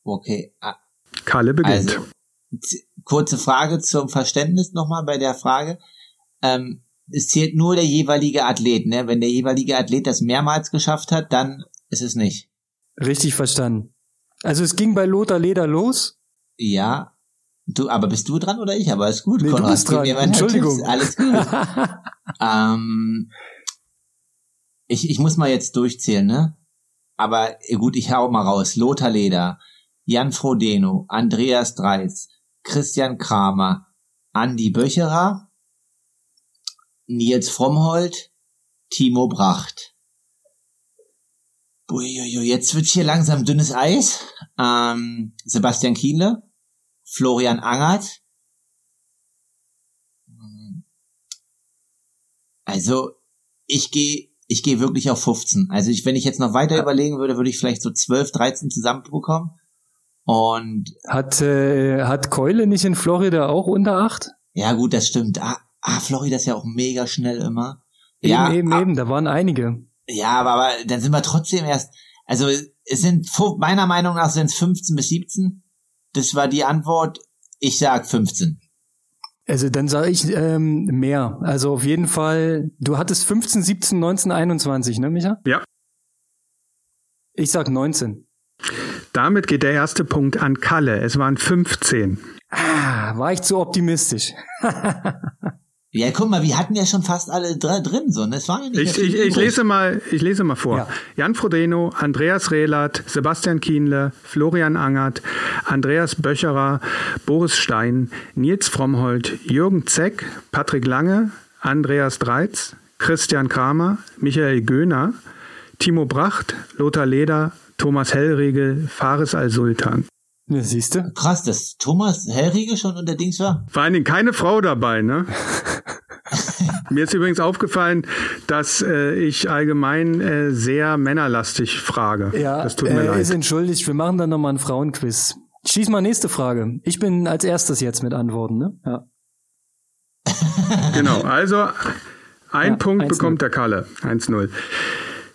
Okay. Kalle beginnt. Also, kurze Frage zum Verständnis nochmal bei der Frage. Ähm, es zählt nur der jeweilige Athlet, ne? Wenn der jeweilige Athlet das mehrmals geschafft hat, dann ist es nicht. Richtig verstanden. Also es ging bei Lothar Leder los? Ja. Du, aber bist du dran oder ich? Aber ist gut, nee, Konrad. Du bist dran. Entschuldigung. Tipps. Alles gut. [laughs] ähm, ich, ich muss mal jetzt durchzählen, ne? Aber gut, ich hau mal raus. Lothar Leder, Jan Frodeno, Andreas Dreiz, Christian Kramer, Andi Böcherer, Nils Frommhold, Timo Bracht. Uiuiui, jetzt wird hier langsam dünnes Eis. Ähm, Sebastian Kienle, Florian Angert. Also, ich gehe ich gehe wirklich auf 15. Also ich, wenn ich jetzt noch weiter überlegen würde, würde ich vielleicht so 12, 13 zusammenbekommen. Und hat äh, hat Keule nicht in Florida auch unter 8? Ja, gut, das stimmt. Ah, ah, Florida ist ja auch mega schnell immer. Eben, ja, eben, ab, eben, da waren einige. Ja, aber, aber dann sind wir trotzdem erst, also es sind, meiner Meinung nach sind es 15 bis 17. Das war die Antwort. Ich sag 15. Also dann sage ich ähm, mehr. Also auf jeden Fall, du hattest 15, 17, 19, 21, ne, Micha? Ja. Ich sag 19. Damit geht der erste Punkt an Kalle. Es waren 15. Ah, war ich zu optimistisch. [laughs] Ja, guck mal, wir hatten ja schon fast alle drin, so, ne? Es war ja nicht ich, ich, ich lese mal, ich lese mal vor. Ja. Jan Frodeno, Andreas Rehlert, Sebastian Kienle, Florian Angert, Andreas Böcherer, Boris Stein, Nils Frommhold, Jürgen Zeck, Patrick Lange, Andreas Dreiz, Christian Kramer, Michael Göhner, Timo Bracht, Lothar Leder, Thomas Hellriegel, Fares Al-Sultan. Ja, siehst du? Krass, dass Thomas Hellriegel schon unter Dings war. Vor allen Dingen keine Frau dabei, ne? [laughs] Mir ist übrigens aufgefallen, dass äh, ich allgemein äh, sehr männerlastig frage. Ja, das tut mir äh, leid. ist entschuldigt. Wir machen dann nochmal einen Frauenquiz. Schieß mal nächste Frage. Ich bin als erstes jetzt mit Antworten, ne? Ja. genau, also Ein ja, Punkt bekommt der Kalle. 1-0.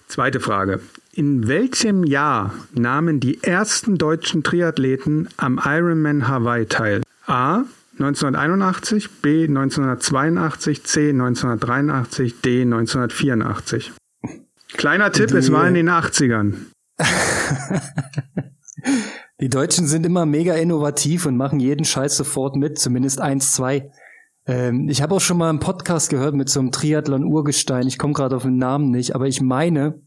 Zweite Frage. In welchem Jahr nahmen die ersten deutschen Triathleten am Ironman Hawaii teil? A. 1981, B. 1982, C. 1983, D. 1984. Kleiner Tipp, es war in den 80ern. [laughs] die Deutschen sind immer mega innovativ und machen jeden Scheiß sofort mit, zumindest eins, zwei. Ähm, ich habe auch schon mal einen Podcast gehört mit so einem Triathlon-Urgestein. Ich komme gerade auf den Namen nicht, aber ich meine,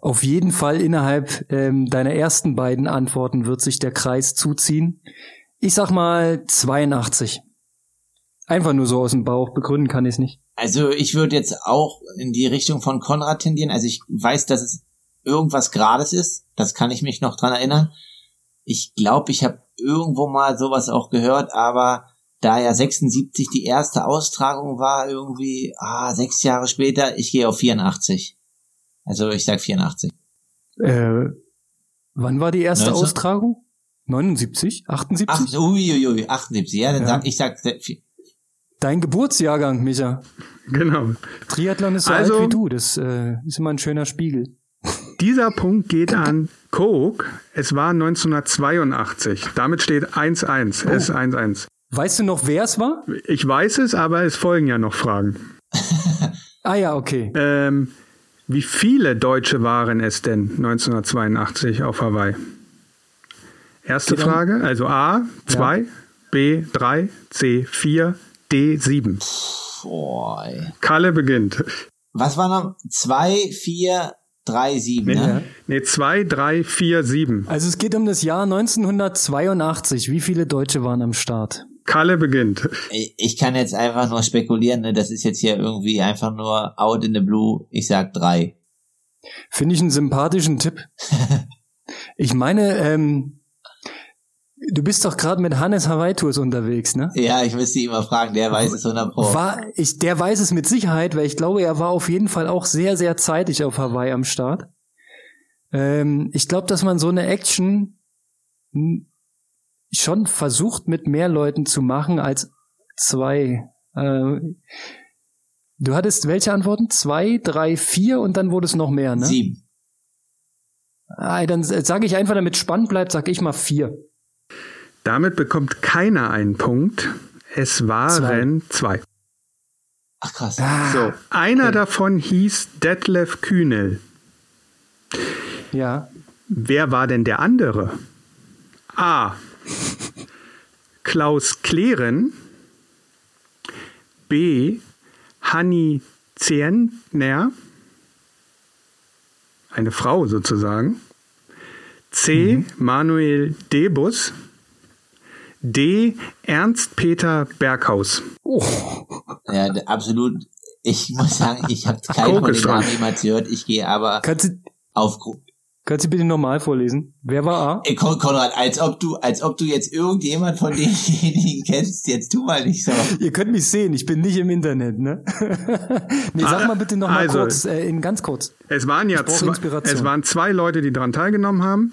auf jeden Fall innerhalb ähm, deiner ersten beiden Antworten wird sich der Kreis zuziehen. Ich sag mal 82. Einfach nur so aus dem Bauch, begründen kann ich es nicht. Also ich würde jetzt auch in die Richtung von Konrad tendieren. Also ich weiß, dass es irgendwas Grades ist. Das kann ich mich noch dran erinnern. Ich glaube, ich habe irgendwo mal sowas auch gehört, aber da ja 76 die erste Austragung war, irgendwie ah, sechs Jahre später, ich gehe auf 84. Also ich sag 84. Äh, wann war die erste 19? Austragung? 79? 78? Ach, uiuiui, 78. Ja, dann ja. sag ich sag Dein Geburtsjahrgang, Micha. Genau. Triathlon ist so also, alt wie du. Das äh, ist immer ein schöner Spiegel. Dieser Punkt geht an Coke. Es war 1982. Damit steht 1-1. Oh. Es ist 1-1. Weißt du noch, wer es war? Ich weiß es, aber es folgen ja noch Fragen. [laughs] ah ja, okay. Ähm, wie viele Deutsche waren es denn 1982 auf Hawaii? Erste Genau. Frage, also A, 2, ja. B, 3, C, 4, D, 7. Boah. Kalle beginnt. Was war noch? 2, 4, 3, 7, ne? Nee, 2, 3, 4, 7. Also es geht um das Jahr 1982. Wie viele Deutsche waren am Start? Kalle beginnt. Ich kann jetzt einfach nur spekulieren, ne? das ist jetzt hier irgendwie einfach nur out in the blue. Ich sag drei. Finde ich einen sympathischen Tipp. [laughs] ich meine, ähm, du bist doch gerade mit Hannes Hawaii Tours unterwegs, ne? Ja, ich müsste ihn mal fragen, der weiß es 100 Pro. War, ich, der weiß es mit Sicherheit, weil ich glaube, er war auf jeden Fall auch sehr, sehr zeitig auf Hawaii am Start. Ähm, ich glaube, dass man so eine Action schon versucht, mit mehr Leuten zu machen als zwei. Äh, du hattest welche Antworten? Zwei, drei, vier und dann wurde es noch mehr, ne? Sieben. Ah, dann sage ich einfach, damit spannend bleibt, sage ich mal vier. Damit bekommt keiner einen Punkt. Es waren zwei. zwei. Ach krass. Ah, so, einer okay. davon hieß Detlef Kühnel. Ja. Wer war denn der andere? A. Klaus Klehren, B. Hanni Zentner, eine Frau sozusagen, C. Mhm. Manuel Debus, D. Ernst-Peter Berghaus. Oh. Ja, absolut. Ich muss sagen, ich habe keinen von den Namen jemals gehört. Ich gehe aber auf, Kannst du bitte normal vorlesen? Wer war A? Ey, Konrad, als ob du, als ob du jetzt irgendjemand von denjenigen [laughs] kennst, jetzt tu mal nicht so. Ihr könnt mich sehen, ich bin nicht im Internet, ne? [laughs] nee, sag ah, mal bitte noch mal also, kurz, äh, in ganz kurz. Es waren ja zwei, es waren zwei Leute, die daran teilgenommen haben.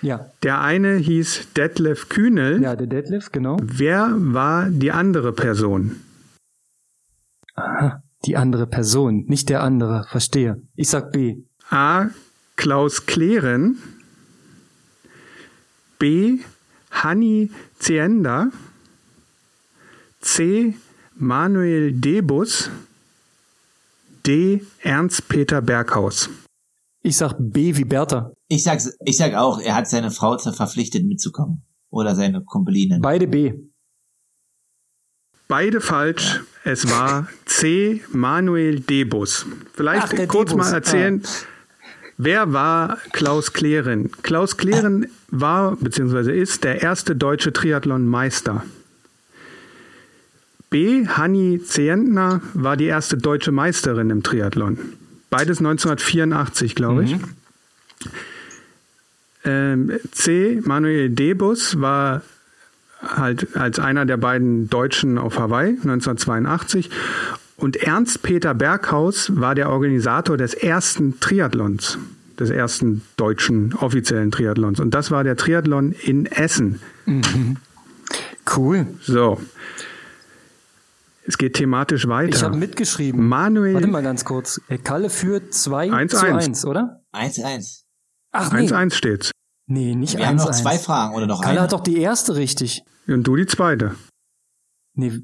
Ja. Der eine hieß Detlef Kühnel. Ja, der Detlef, genau. Wer war die andere Person? Aha, die andere Person, nicht der andere, verstehe. Ich sag B. A. Klaus Klehren, B. Hanni Zienda, C. Manuel Debus, D. Ernst-Peter Berghaus. Ich sag B wie Bertha. Ich sag, ich sag auch, er hat seine Frau verpflichtet mitzukommen. Oder seine Kumpeline. Beide B. Beide falsch. Es war C. Manuel Debus. Vielleicht Ach, kurz Debus. mal erzählen. Ah Wer war Klaus Klehren? Klaus Klehren war bzw. ist der erste deutsche Triathlon-Meister. B. Hanni Zentner war die erste deutsche Meisterin im Triathlon. Beides 1984, glaube ich. Mhm. Ähm, C. Manuel Debus war halt als einer der beiden Deutschen auf Hawaii 1982 und Ernst Peter Berghaus war der Organisator des ersten Triathlons, des ersten deutschen offiziellen Triathlons. Und das war der Triathlon in Essen. Mhm. Cool. So. Es geht thematisch weiter. Ich habe mitgeschrieben. Manuel. Warte mal ganz kurz. Kalle führt 2 zu 1, oder? 1-1. Ach nee. 1-1 steht's. Nee, nicht 1-1. Wir haben noch zwei Fragen oder noch Kalle eine? hat doch die erste richtig. Und du die zweite. Nee,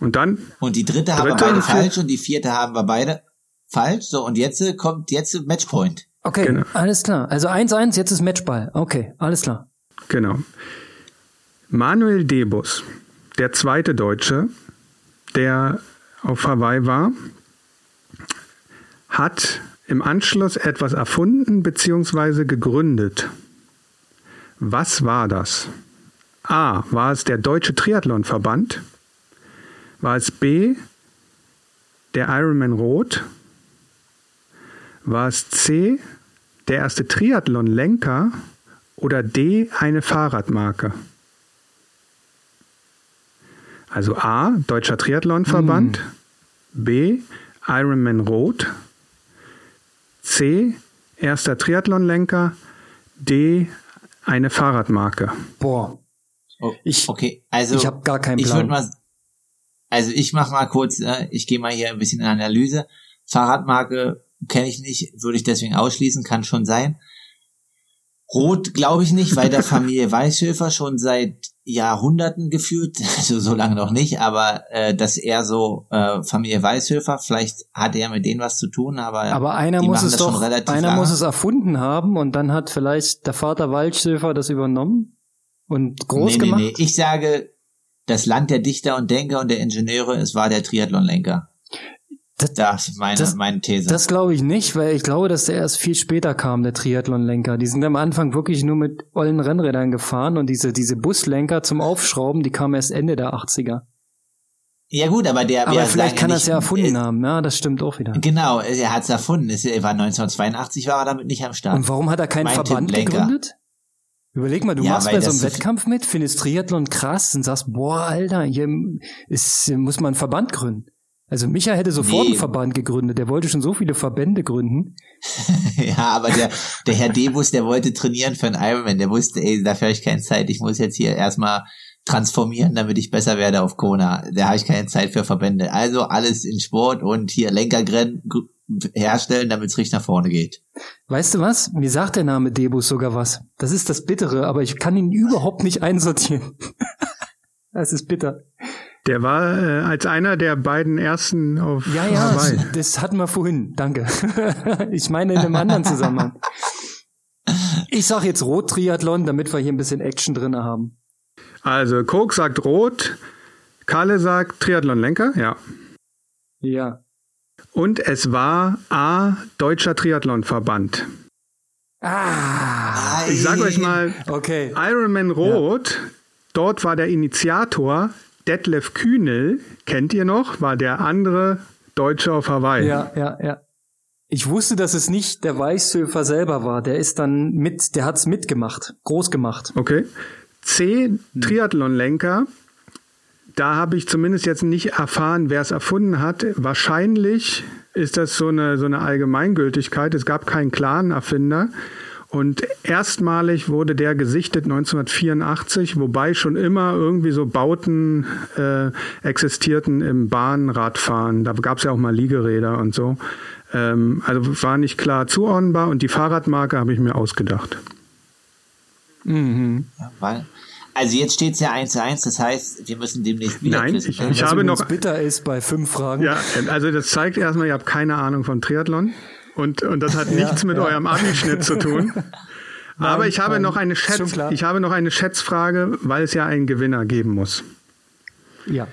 Und dann Und die dritte haben wir Dritte beide falsch und die vierte haben wir beide falsch. So, und jetzt äh, kommt jetzt Matchpoint. okay, Genau. alles klar. Also 1-1, jetzt ist Matchball. Okay, alles klar. Genau. Manuel Debus, der zweite Deutsche, der auf Hawaii war, hat im Anschluss etwas erfunden bzw. gegründet. Was war das? A. War es der Deutsche Triathlonverband? War es B. Der Ironman Rot? War es C. Der erste Triathlon-Lenker? Oder D, eine Fahrradmarke? Also A, Deutscher Triathlonverband, B, Ironman Rot, C, erster Triathlonlenker, D, eine Fahrradmarke. Boah, Oh, Ich- okay, also ich habe gar keinen ich würde Plan. mal, also ich mache mal kurz, äh, ich gehe mal hier ein bisschen in Analyse. Fahrradmarke kenne ich nicht, würde ich deswegen ausschließen, kann schon sein. Rot glaube ich nicht, weil der [laughs] Familie Weißhöfer schon seit Jahrhunderten geführt, [laughs] also so lange noch nicht, aber äh, das eher so äh, Familie Weißhöfer, vielleicht hat er mit denen was zu tun, aber, Aber einer muss es doch, einer lange. muss es erfunden haben und dann hat vielleicht der Vater Waldschöfer das übernommen und groß nee, gemacht. Nee, nee. Ich sage, das Land der Dichter und Denker und der Ingenieure, es war der Triathlonlenker. Das- Das ist meine, das- meine These. Das glaube ich nicht, weil ich glaube, dass der erst viel später kam, der Triathlonlenker. Die sind am Anfang wirklich nur mit ollen Rennrädern gefahren und diese, diese Buslenker zum Aufschrauben, die kamen erst Ende der 80er. ja gut, aber der Aber vielleicht kann er es ja erfunden äh, haben. Ja, das stimmt auch wieder. Genau, er hat es erfunden. Es war 1982 war er damit nicht am Start. Und warum hat er keinen Mein Verband gegründet? Überleg mal, du Ja, machst bei so einem Wettkampf mit, findest Triathlon krass und sagst, boah, Alter, hier ist, muss man einen Verband gründen. Also Micha hätte sofort Nee. einen Verband gegründet. Der wollte schon so viele Verbände gründen. [laughs] ja, aber der, der Herr Debus, der wollte trainieren für einen Ironman. Der wusste, ey, dafür habe ich keine Zeit. Ich muss jetzt hier erstmal transformieren, damit ich besser werde auf Kona. Da habe ich keine Zeit für Verbände. Also alles in Sport und hier Lenkergrennen gr- herstellen, damit es richtig nach vorne geht. Weißt du was? Mir sagt der Name Debus sogar was. Das ist das Bittere, aber ich kann ihn überhaupt nicht einsortieren. [laughs] Das ist bitter. Der war äh, als einer der beiden ersten auf Ja, ja, Hawaii. das, das hatten wir vorhin. Danke. [laughs] Ich meine in einem anderen Zusammenhang. Ich sag jetzt Rot-Triathlon, damit wir hier ein bisschen Action drin haben. Also Coke sagt Rot, Kalle sagt Triathlonlenker, ja. Ja. Und es war A, Deutscher Triathlonverband. Ah. Ich sag euch mal, Okay. Ironman Rot, dort war der Initiator Detlef Kühnel, kennt ihr noch, war der andere Deutsche auf Hawaii. Ja, ja, ja. Ich wusste, dass es nicht der Weißhöfer selber war. Der ist dann mit, der hat's mitgemacht, groß gemacht. Okay. C, Triathlonlenker. Da habe ich zumindest jetzt nicht erfahren, wer es erfunden hat. Wahrscheinlich ist das so eine, so eine Allgemeingültigkeit. Es gab keinen klaren Erfinder. Und erstmalig wurde der gesichtet 1984, wobei schon immer irgendwie so Bauten äh, existierten im Bahnradfahren. Da gab es ja auch mal Liegeräder und so. Ähm, also war nicht klar zuordnenbar und die Fahrradmarke habe ich mir ausgedacht. Mhm. Ja, weil, also jetzt steht's ja 1 zu 1, das heißt, wir müssen demnächst wieder Nein, ich- ich habe übrigens noch- bitter ist bei fünf Fragen. Ja, also das zeigt erstmal, ihr habt keine Ahnung vom Triathlon und, und das hat nichts mit ja. eurem Abischnitt zu tun. [laughs] Aber ich habe nein, noch eine Schätz, ich habe noch eine Schätzfrage, weil es ja einen Gewinner geben muss. ja.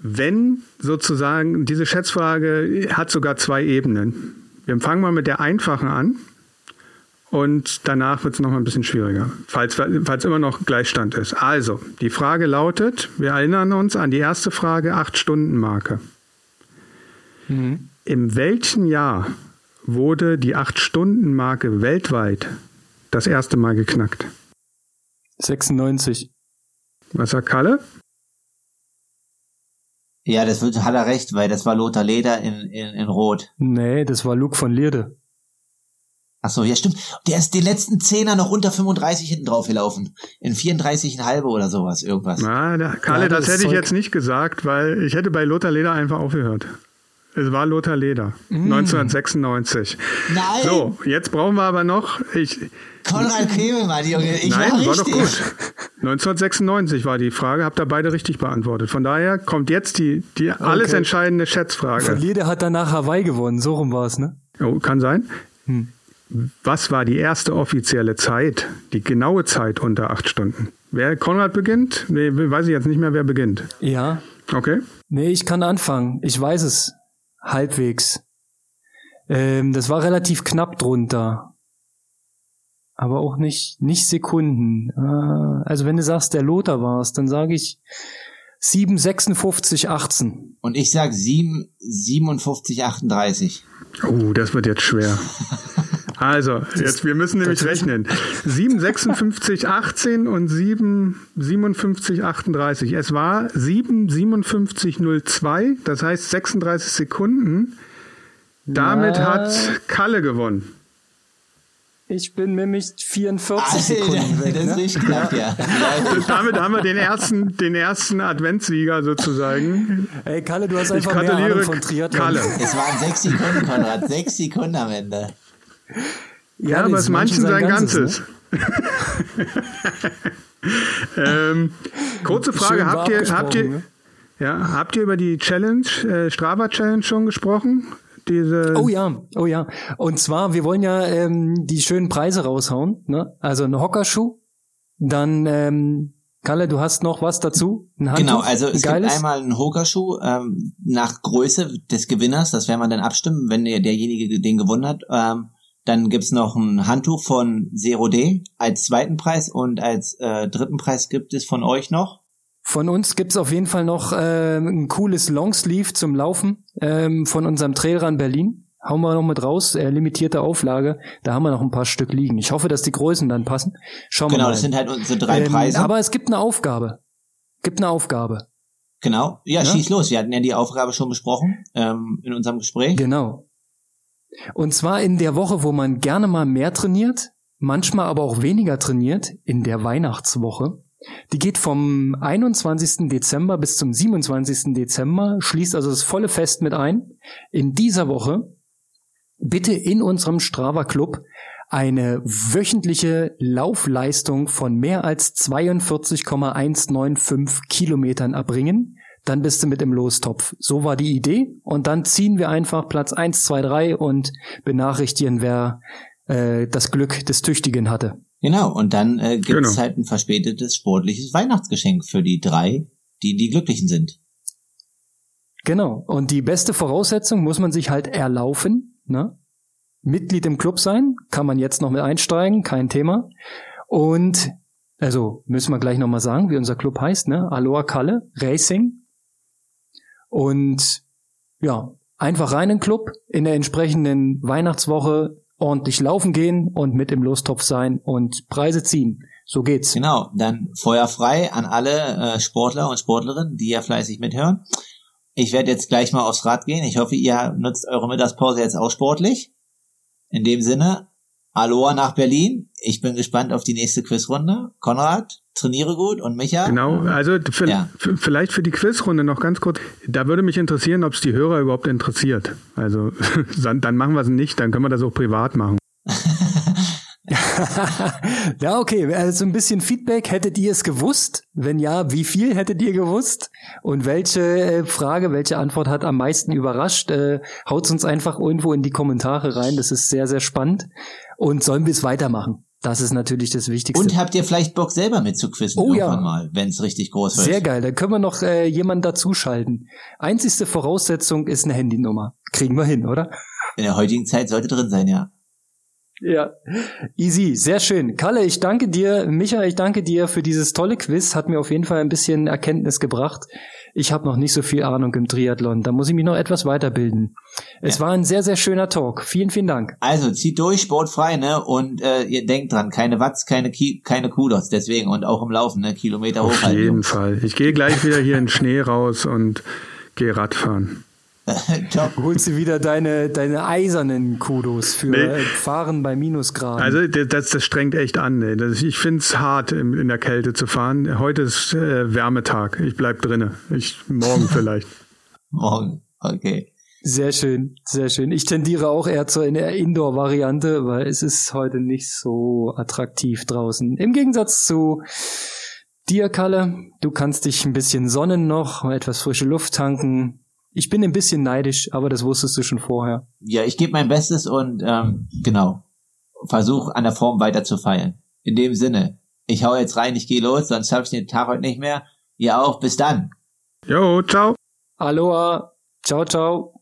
Wenn sozusagen, diese Schätzfrage hat sogar zwei Ebenen. Wir fangen mal mit der einfachen an und danach wird es noch mal ein bisschen schwieriger, falls, falls immer noch Gleichstand ist. Also, die Frage lautet, wir erinnern uns an die erste Frage, 8-Stunden-Marke. Mhm. In welchem Jahr wurde die 8-Stunden-Marke weltweit das erste Mal geknackt? 96. Was sagt Kalle? Ja, das wird, hat er recht, weil das war Lothar Leder in, in, in Rot. Nee, das war Luke von Lierde. Ach so, ja stimmt. Der ist den letzten Zehner noch unter 35 hinten drauf gelaufen. In 34,5 oder sowas, irgendwas. Na, der, Kalle, ja, das, das hätte ich jetzt nicht gesagt, weil ich hätte bei Lothar Leder einfach aufgehört. Es war Lothar Leder, mm. 1996. Nein! So, jetzt brauchen wir aber noch. Ich, Konrad Kebemann, Junge. Ich Nein, war, war doch gut. 1996 war die Frage, habt ihr beide richtig beantwortet. Von daher kommt jetzt die, die okay. alles entscheidende Schätzfrage. Leder hat danach Hawaii gewonnen, so rum war es, ne? Oh, kann sein. Hm. Was war die erste offizielle Zeit, die genaue Zeit unter acht Stunden? Wer Konrad beginnt? Nee, weiß ich jetzt nicht mehr, wer beginnt. Ja. Okay. Nee, ich kann anfangen. Ich weiß es. Halbwegs. Ähm, das war relativ knapp drunter. Aber auch nicht, nicht Sekunden. Äh, also wenn du sagst, der Lothar war es, dann sage ich 7, 56, 18. Und ich sag 7, 57, 38. Oh, das wird jetzt schwer. [laughs] Also, jetzt, wir müssen nämlich rechnen. 7, 56, 18 und 7, 57, 38. Es war 7, 57, 02, das heißt 36 Sekunden. Damit ja. hat Kalle gewonnen. Ich bin nämlich 44 Alter, Sekunden weg. Das ne? ist richtig knapp, ja. [laughs] Damit haben wir den ersten, den ersten Adventssieger sozusagen. Ey, Kalle, du hast einfach ich mehr Ahnung von Triathlon. Kalle. Es waren sechs Sekunden, Konrad. Sechs Sekunden am Ende. Ja, ja aber es manchen sein Ganzes. Ne? [laughs] ähm, kurze Frage, habt ihr, habt ihr, ne? ja, habt ihr über die Challenge, äh, Strava Challenge schon gesprochen? Diese oh ja, oh ja. Und zwar, wir wollen ja ähm, die schönen Preise raushauen. Ne? Also ein Hockerschuh, dann ähm, Kalle, du hast noch was dazu? Ein genau, also es Geiles? gibt einmal einen Hokerschuh ähm, nach Größe des Gewinners, das werden wir dann abstimmen, wenn der, derjenige den gewonnen hat. Ähm, dann gibt's noch ein Handtuch von Zero D als zweiten Preis und als äh, dritten Preis gibt es von euch noch. Von uns gibt's auf jeden Fall noch äh, ein cooles Longsleeve zum Laufen ähm, von unserem Trailrun Berlin. Hauen wir noch mit raus, äh, limitierte Auflage. Da haben wir noch ein paar Stück liegen. Ich hoffe, dass die Größen dann passen. Schauen genau, wir mal. Genau, das sind halt unsere drei ähm, Preise. Aber es gibt eine Aufgabe. Gibt eine Aufgabe. Genau. Ja, ja, schieß los. Wir hatten ja die Aufgabe schon besprochen ähm, in unserem Gespräch. Genau. Und zwar in der Woche, wo man gerne mal mehr trainiert, manchmal aber auch weniger trainiert, in der Weihnachtswoche. Die geht vom 21. Dezember bis zum 27. Dezember, schließt also das volle Fest mit ein. In dieser Woche bitte in unserem Strava Club eine wöchentliche Laufleistung von mehr als 42,195 Kilometern erbringen dann bist du mit im Lostopf. So war die Idee. Und dann ziehen wir einfach Platz eins, zwei, drei und benachrichtigen, wer äh, das Glück des Tüchtigen hatte. Genau, und dann äh, gibt genau. es halt ein verspätetes sportliches Weihnachtsgeschenk für die drei, die die Glücklichen sind. Genau. Und die beste Voraussetzung muss man sich halt erlaufen. Ne? Mitglied im Club sein, kann man jetzt noch mit einsteigen, kein Thema. Und also müssen wir gleich nochmal sagen, wie unser Club heißt, ne? Aloha Kalle Racing. Und ja, einfach rein in den Club, in der entsprechenden Weihnachtswoche ordentlich laufen gehen und mit im Lostopf sein und Preise ziehen. So geht's. Genau, dann Feuer frei an alle äh, Sportler und Sportlerinnen, die ja fleißig mithören. Ich werde jetzt gleich mal aufs Rad gehen. Ich hoffe, ihr nutzt eure Mittagspause jetzt auch sportlich. In dem Sinne, Aloha nach Berlin. Ich bin gespannt auf die nächste Quizrunde. Konrad, trainiere gut und Micha. Genau, also für, ja. vielleicht für die Quizrunde noch ganz kurz. Da würde mich interessieren, ob es die Hörer überhaupt interessiert. Also [laughs] dann machen wir es nicht, dann können wir das auch privat machen. [laughs] ja, okay. Also ein bisschen Feedback. Hättet ihr es gewusst? Wenn ja, wie viel hättet ihr gewusst? Und welche äh, Frage, welche Antwort hat am meisten überrascht? Äh, Haut uns einfach irgendwo in die Kommentare rein. Das ist sehr, sehr spannend. Und sollen wir es weitermachen? Das ist natürlich das Wichtigste. Und habt ihr vielleicht Bock selber mitzuquissen oh, irgendwann ja. mal, wenn es richtig groß wird? Sehr geil, dann können wir noch äh, jemanden dazuschalten. Einzigste Voraussetzung ist eine Handynummer. Kriegen wir hin, oder? In der heutigen Zeit sollte drin sein, ja. Ja, easy, sehr schön. Kalle, ich danke dir. Micha, ich danke dir für dieses tolle Quiz. Hat mir auf jeden Fall ein bisschen Erkenntnis gebracht. Ich habe noch nicht so viel Ahnung im Triathlon. Da muss ich mich noch etwas weiterbilden. Es ja. war ein sehr, sehr schöner Talk. Vielen, vielen Dank. Also zieht durch, sportfrei, ne? Und äh, ihr denkt dran, keine Watts, keine Ki keine Kudos, deswegen und auch im Laufen, ne? Kilometer hoch. Auf jeden Fall. Ich gehe gleich wieder hier in den Schnee raus und gehe Radfahren. [laughs] Top. Holst du wieder deine, deine eisernen Kudos für nee. Fahren bei Minusgraden. Also das, das strengt echt an. Ey. Das, ich finde es hart, in, in, der Kälte zu fahren. Heute ist äh, Wärmetag. Ich bleib drinne. Ich, morgen [laughs] vielleicht. morgen, okay. Sehr schön, sehr schön. Ich tendiere auch eher zur Indoor-Variante, weil es ist heute nicht so attraktiv draußen. Im Gegensatz zu dir, Kalle. Du kannst dich ein bisschen sonnen noch, etwas frische Luft tanken. Ich bin ein bisschen neidisch, aber das wusstest du schon vorher. Ja, ich gebe mein Bestes und ähm, genau, versuch an der Form weiter zu feilen. In dem Sinne, ich hau jetzt rein, ich gehe los, sonst schaffe ich den Tag heute nicht mehr. Ihr auch, bis dann. Jo, ciao. Aloha, ciao, ciao.